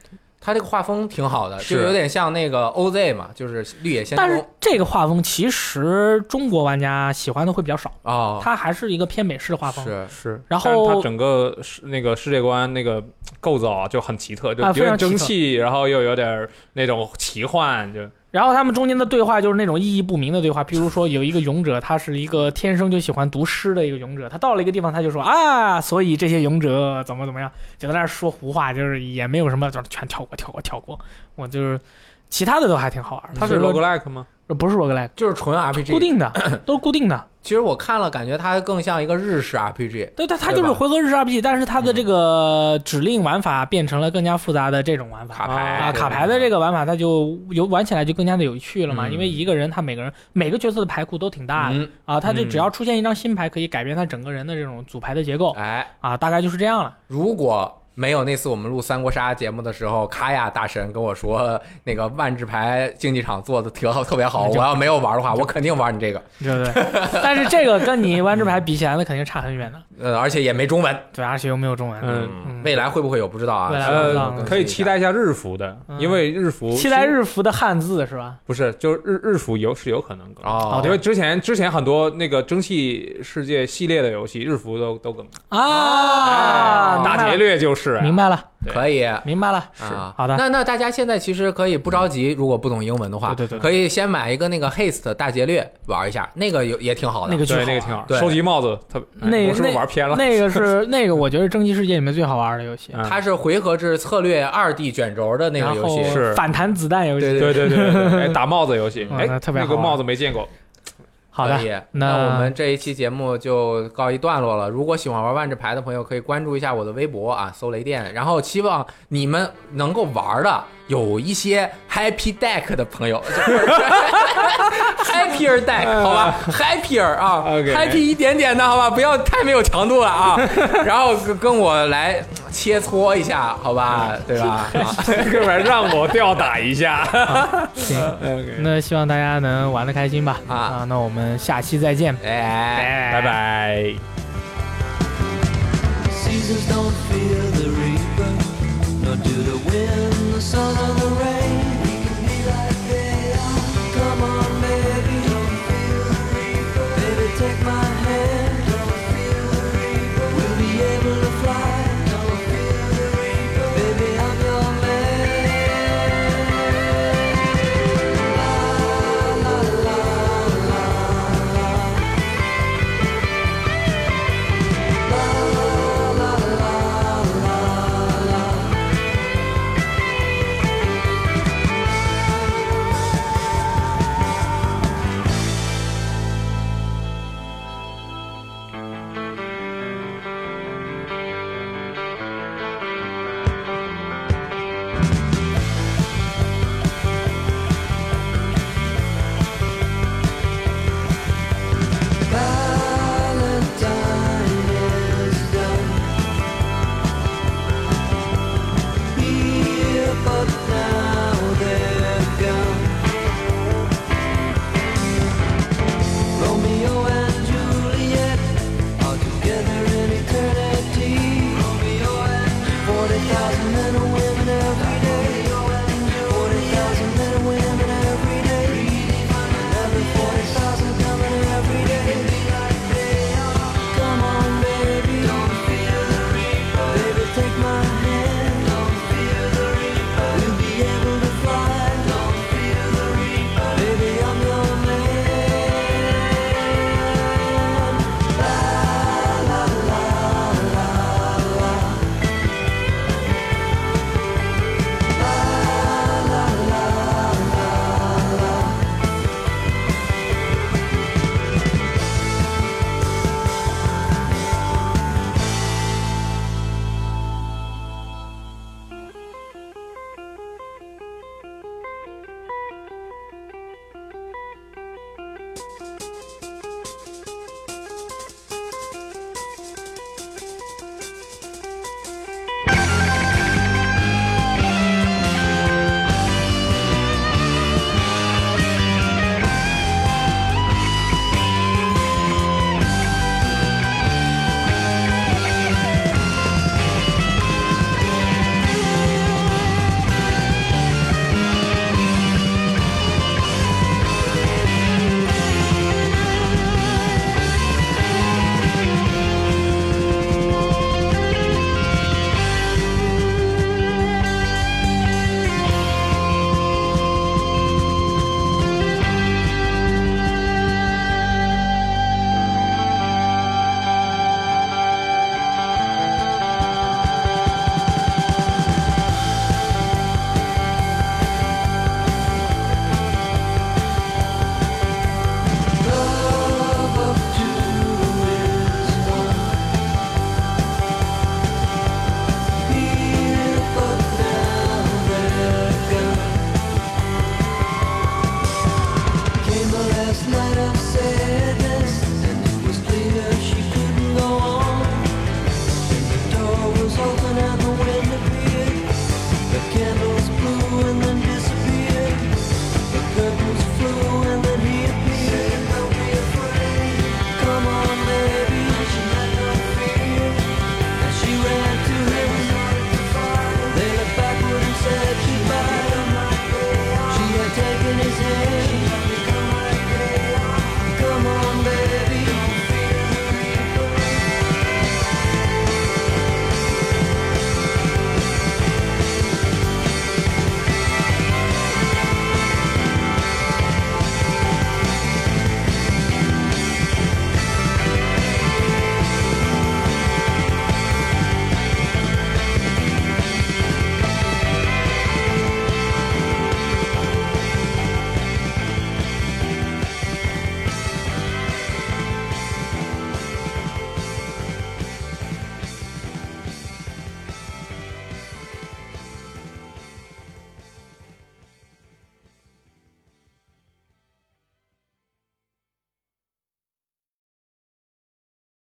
它这个画风挺好的，是就有点像那个 OZ 嘛，就是绿野仙踪但是这个画风其实中国玩家喜欢的会比较少，哦，它还是一个偏美式的画风。是是，然后整个世那个世界观那个构造啊就很奇特，就啊有点蒸汽，然后又有点那种奇幻，就然后他们中间的对话就是那种意义不明的对话，比如说有一个勇者，他是一个天生就喜欢读诗的一个勇者，他到了一个地方他就说啊，所以这些勇者怎么怎么样，就在那儿说胡话，就是也没有什么，就是全跳过跳过跳过。我就是其他的都还挺好玩的，它是 roguelike 吗？不是 roguelike，就是纯 RPG，固定的 都是固定的，其实我看了，感觉它更像一个日式 RPG。对它它就是回合日式 RPG，但是它的这个指令玩法变成了更加复杂的这种玩法。卡牌啊，卡牌的这个玩法，它就有玩起来就更加的有趣了嘛。嗯因为一个人他每个人每个角色的牌库都挺大的，嗯，啊，他就嗯只要出现一张新牌，可以改变他整个人的这种组牌的结构哎，啊，大概就是这样了。如果没有那次我们录三国杀节目的时候，卡雅大神跟我说那个万智牌竞技场做的挺好，特别好。我要没有玩的话，我肯定玩你这个。对不对？但是这个跟你万智牌比起来，那肯定差很远的。呃，而且也没中文。对，而且又没有中文。嗯嗯未来会不会有不知道啊？未来可以期待一下日服的，嗯因为日服期待日服的汉字是吧？不是就是日日服有是有可能更。哦因为之前之前很多那个蒸汽世界系列的游戏，日服都都更。啊，大劫掠就是啊明白了，可以。明白了。啊，好的那那大家现在其实可以不着急，如果不懂英文的话，对对对可以先买一个那个 Haste 大劫掠玩一下，那个有也挺好的。那个巨好那个挺好。对收集帽子，特哎那我是不是那玩偏了？那个是 那个，我觉得蒸汽世界里面最好玩的游戏。嗯它是回合制策略二 D 卷轴的那个游戏，是反弹子弹游戏。对对对对对对，哎，打帽子游戏，嗯哎，特别好那个帽子没见过。好的，那那我们这一期节目就告一段落了。如果喜欢玩万智牌的朋友，可以关注一下我的微博啊，搜雷电。然后希望你们能够玩的有一些 happy deck 的朋友，happier deck 好吧，happier 啊，happy 一点点的好吧，不要太没有强度了啊，然后跟我来切磋一下好吧，对吧，哥们让我吊打一下，行，那希望大家能玩的开心吧，啊，那我们下期再见，拜拜。